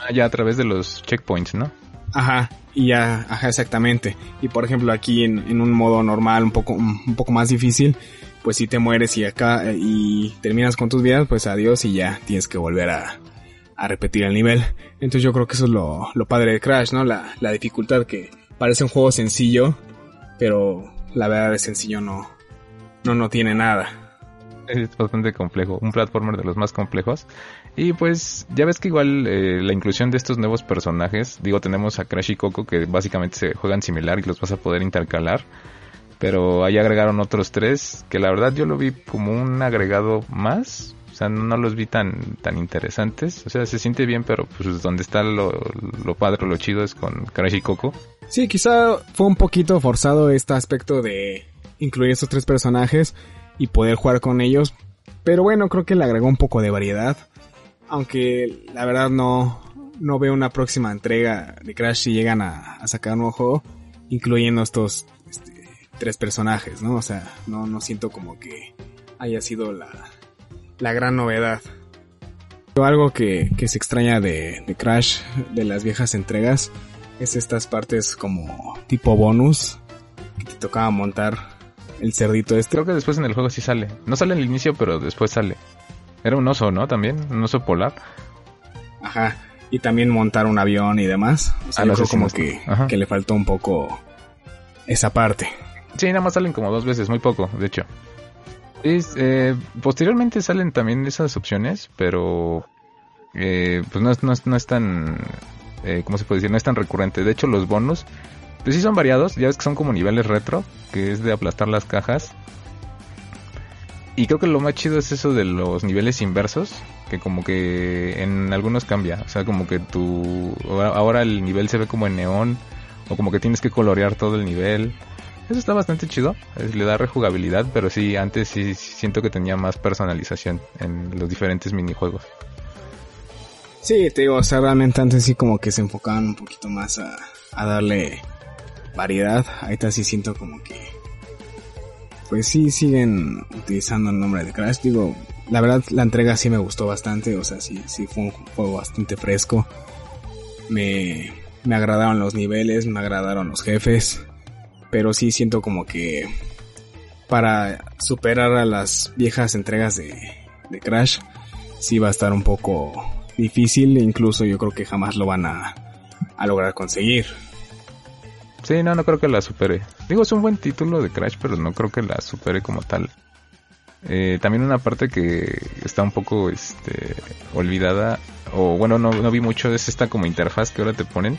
Ah, ya a través de los checkpoints, ¿no? Ajá, y ya, ajá, exactamente. Y por ejemplo aquí en, en un modo normal, un poco, un poco más difícil, pues si te mueres y acá eh, y terminas con tus vidas, pues adiós y ya tienes que volver a, a repetir el nivel. Entonces yo creo que eso es lo, lo padre de Crash, ¿no? La, la dificultad que parece un juego sencillo, pero la verdad de sencillo no, no, no tiene nada. Es bastante complejo, un platformer de los más complejos. Y pues ya ves que igual eh, la inclusión de estos nuevos personajes, digo, tenemos a Crash y Coco que básicamente se juegan similar y los vas a poder intercalar. Pero ahí agregaron otros tres que la verdad yo lo vi como un agregado más. O sea, no los vi tan, tan interesantes. O sea, se siente bien, pero pues donde está lo, lo padre, lo chido es con Crash y Coco. Sí, quizá fue un poquito forzado este aspecto de incluir estos tres personajes y poder jugar con ellos. Pero bueno, creo que le agregó un poco de variedad. Aunque la verdad no, no veo una próxima entrega de Crash si llegan a, sacar un nuevo juego, incluyendo estos este, tres personajes, ¿no? O sea, no, no siento como que haya sido la, la gran novedad. Algo que, que se extraña de Crash, de las viejas entregas, es estas partes como tipo bonus que te tocaba montar el cerdito este. Creo que después en el juego sí sale. No sale en el inicio, pero después sale. Era un oso, ¿no? También, un oso polar. Ajá. Y también montar un avión y demás. O sea, Ah, yo creo como que, que le faltó un poco esa parte. Sí, nada más salen como dos veces, muy poco, de hecho. Es, eh, posteriormente salen también esas opciones, pero eh, pues no, no, no es tan, eh, ¿cómo se puede decir? No es tan recurrente. De hecho, los bonus, pues sí son variados, ya ves que son como niveles retro, que es de aplastar las cajas. Y creo que lo más chido es eso de los niveles inversos, que como que en algunos cambia. O sea, como que tu, ahora- el nivel se ve como en neón, o como que tienes que colorear todo el nivel. Eso está bastante chido, le da rejugabilidad, pero sí, antes sí, sí siento que tenía más personalización en los diferentes minijuegos. Sí, te digo, o sea, realmente antes sí como que se enfocaban un poquito más a, a darle variedad. Ahorita sí siento como que... Pues sí siguen utilizando el nombre de Crash. Digo, la verdad la entrega sí me gustó bastante. O sea, sí, sí fue un juego bastante fresco. Me, me agradaron los niveles, me agradaron los jefes. Pero sí siento como que para superar a las viejas entregas de, de Crash, sí va a estar un poco difícil. Incluso yo creo que jamás lo van a, a lograr conseguir. Sí, no, no creo que la supere. Digo, es un buen título de Crash, pero no creo que la supere como tal. Eh, también una parte que está un poco este, olvidada, o bueno, no, no vi mucho, es esta como interfaz que ahora te ponen.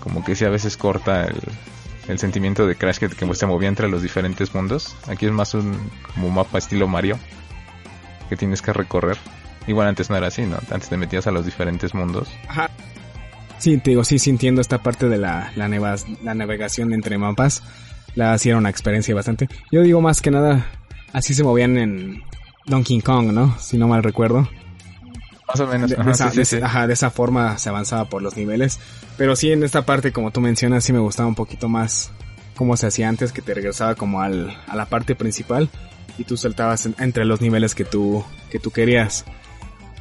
Como que sí a veces corta el, el sentimiento de Crash que, que se movía entre los diferentes mundos. Aquí es más un como mapa estilo Mario que tienes que recorrer. Igual antes no era así, ¿no? Antes te metías a los diferentes mundos. Ajá. Sí, te digo, sí, entiendo esta parte de la, la, nevas- la navegación entre mapas. La sí era una experiencia bastante. Yo digo más que nada, así se movían en Donkey Kong, ¿no? Si no mal recuerdo. Más o menos. De, de ajá, esa, sí, sí, de- sí. ajá, de esa forma se avanzaba por los niveles. Pero sí, en esta parte, como tú mencionas, sí me gustaba un poquito más cómo se hacía antes, que te regresaba como al, a la parte principal y tú saltabas en- entre los niveles que tú, que tú querías.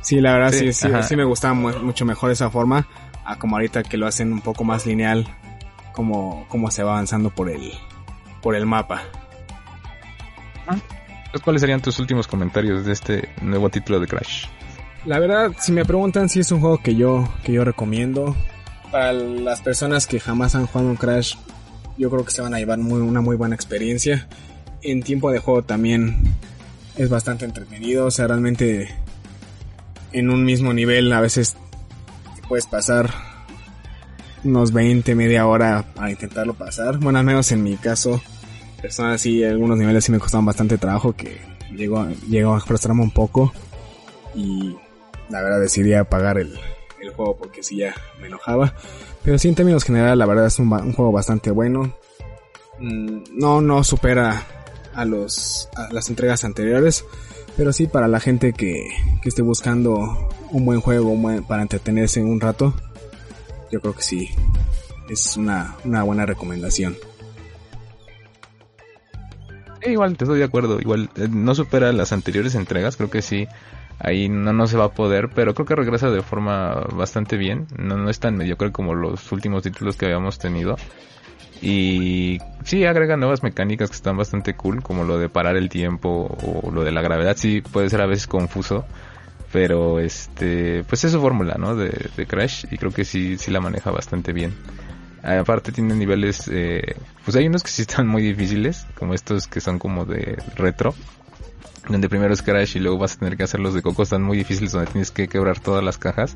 Sí, la verdad sí, Sí, sí, me gustaba mu- mucho mejor esa forma a como ahorita que lo hacen un poco más lineal, como, como se va avanzando por el, por el mapa. Pues, ¿Cuáles serían tus últimos comentarios de este nuevo título de Crash? La verdad, si me preguntan si es un juego que yo, que yo recomiendo, para las personas que jamás han jugado un Crash, yo creo que se van a llevar muy, una muy buena experiencia. En tiempo de juego también es bastante entretenido, o sea, realmente en un mismo nivel a veces puedes pasar unos 20, media hora para intentarlo pasar. Bueno, al menos en mi caso, personas sí, algunos niveles sí me costaron bastante trabajo que llegó, llegó a frustrarme un poco y la verdad decidí apagar el, el juego porque sí ya me enojaba. Pero sí, en términos generales, la verdad es un, un juego bastante bueno. Mm, no, no supera a los a las entregas anteriores, pero sí para la gente que, que esté buscando un buen juego para entretenerse un rato, yo creo que sí es una, una buena recomendación. Sí, igual, te estoy de acuerdo. Igual, eh, no supera las anteriores entregas, creo que sí. Ahí no, no se va a poder, pero creo que regresa de forma bastante bien. No, no es tan mediocre como los últimos títulos que habíamos tenido. Y sí, agrega nuevas mecánicas que están bastante cool, como lo de parar el tiempo o lo de la gravedad. Sí, puede ser a veces confuso, pero este, pues es su fórmula, ¿no? De, de, Crash y creo que sí, sí la maneja bastante bien. Aparte tiene niveles, eh, pues hay unos que sí están muy difíciles, como estos que son como de retro, donde primero es Crash y luego vas a tener que hacer los de Coco, están muy difíciles donde tienes que quebrar todas las cajas.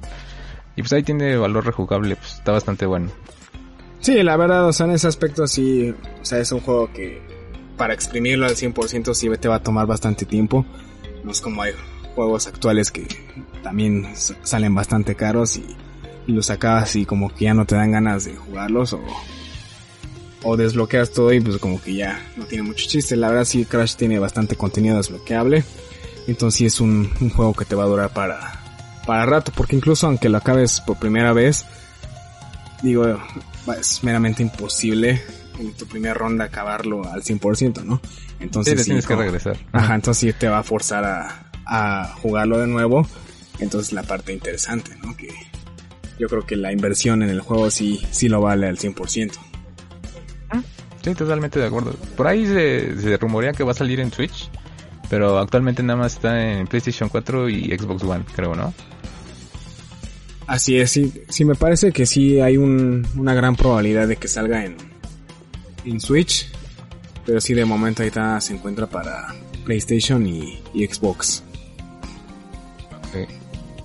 Y pues ahí tiene valor rejugable, pues está bastante bueno. Sí, la verdad, o sea, en ese aspecto sí, o sea, es un juego que para exprimirlo al 100% sí te va a tomar bastante tiempo. No es como hay juegos actuales que también salen bastante caros y, los acabas y como que ya no te dan ganas de jugarlos o, o desbloqueas todo y pues como que ya no tiene mucho chiste. La verdad sí Crash tiene bastante contenido desbloqueable. Entonces sí es un, un juego que te va a durar para, para rato. Porque incluso aunque lo acabes por primera vez, digo, es meramente imposible en tu primera ronda acabarlo al 100%, ¿no? Entonces sí, tienes como, que regresar. Ajá, entonces sí te va a forzar a, a jugarlo de nuevo. Entonces la parte interesante, ¿no? Que yo creo que la inversión en el juego sí, sí lo vale al 100%. Sí, totalmente de acuerdo. Por ahí se, se rumorea que va a salir en Switch, pero actualmente nada más está en PlayStation 4 y Xbox One, creo, ¿no? Así es, sí, sí me parece que sí hay un, una gran probabilidad de que salga en, en Switch, pero sí de momento ahorita se encuentra para PlayStation y, y Xbox. Okay.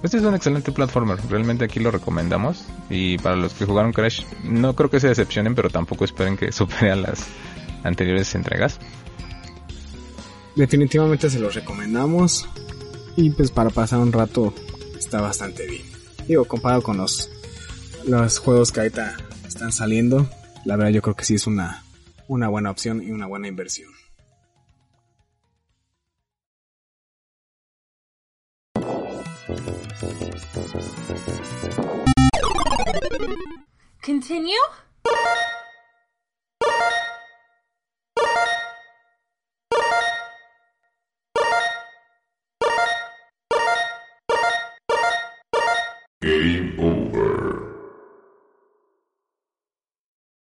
Este es un excelente platformer, realmente aquí lo recomendamos y para los que jugaron Crash no creo que se decepcionen, pero tampoco esperen que supere a las anteriores entregas. Definitivamente se los recomendamos y pues para pasar un rato está bastante bien. Digo, comparado con los, los juegos que ahorita están saliendo, la verdad yo creo que sí es una, una buena opción y una buena inversión. Continue? ¿Qué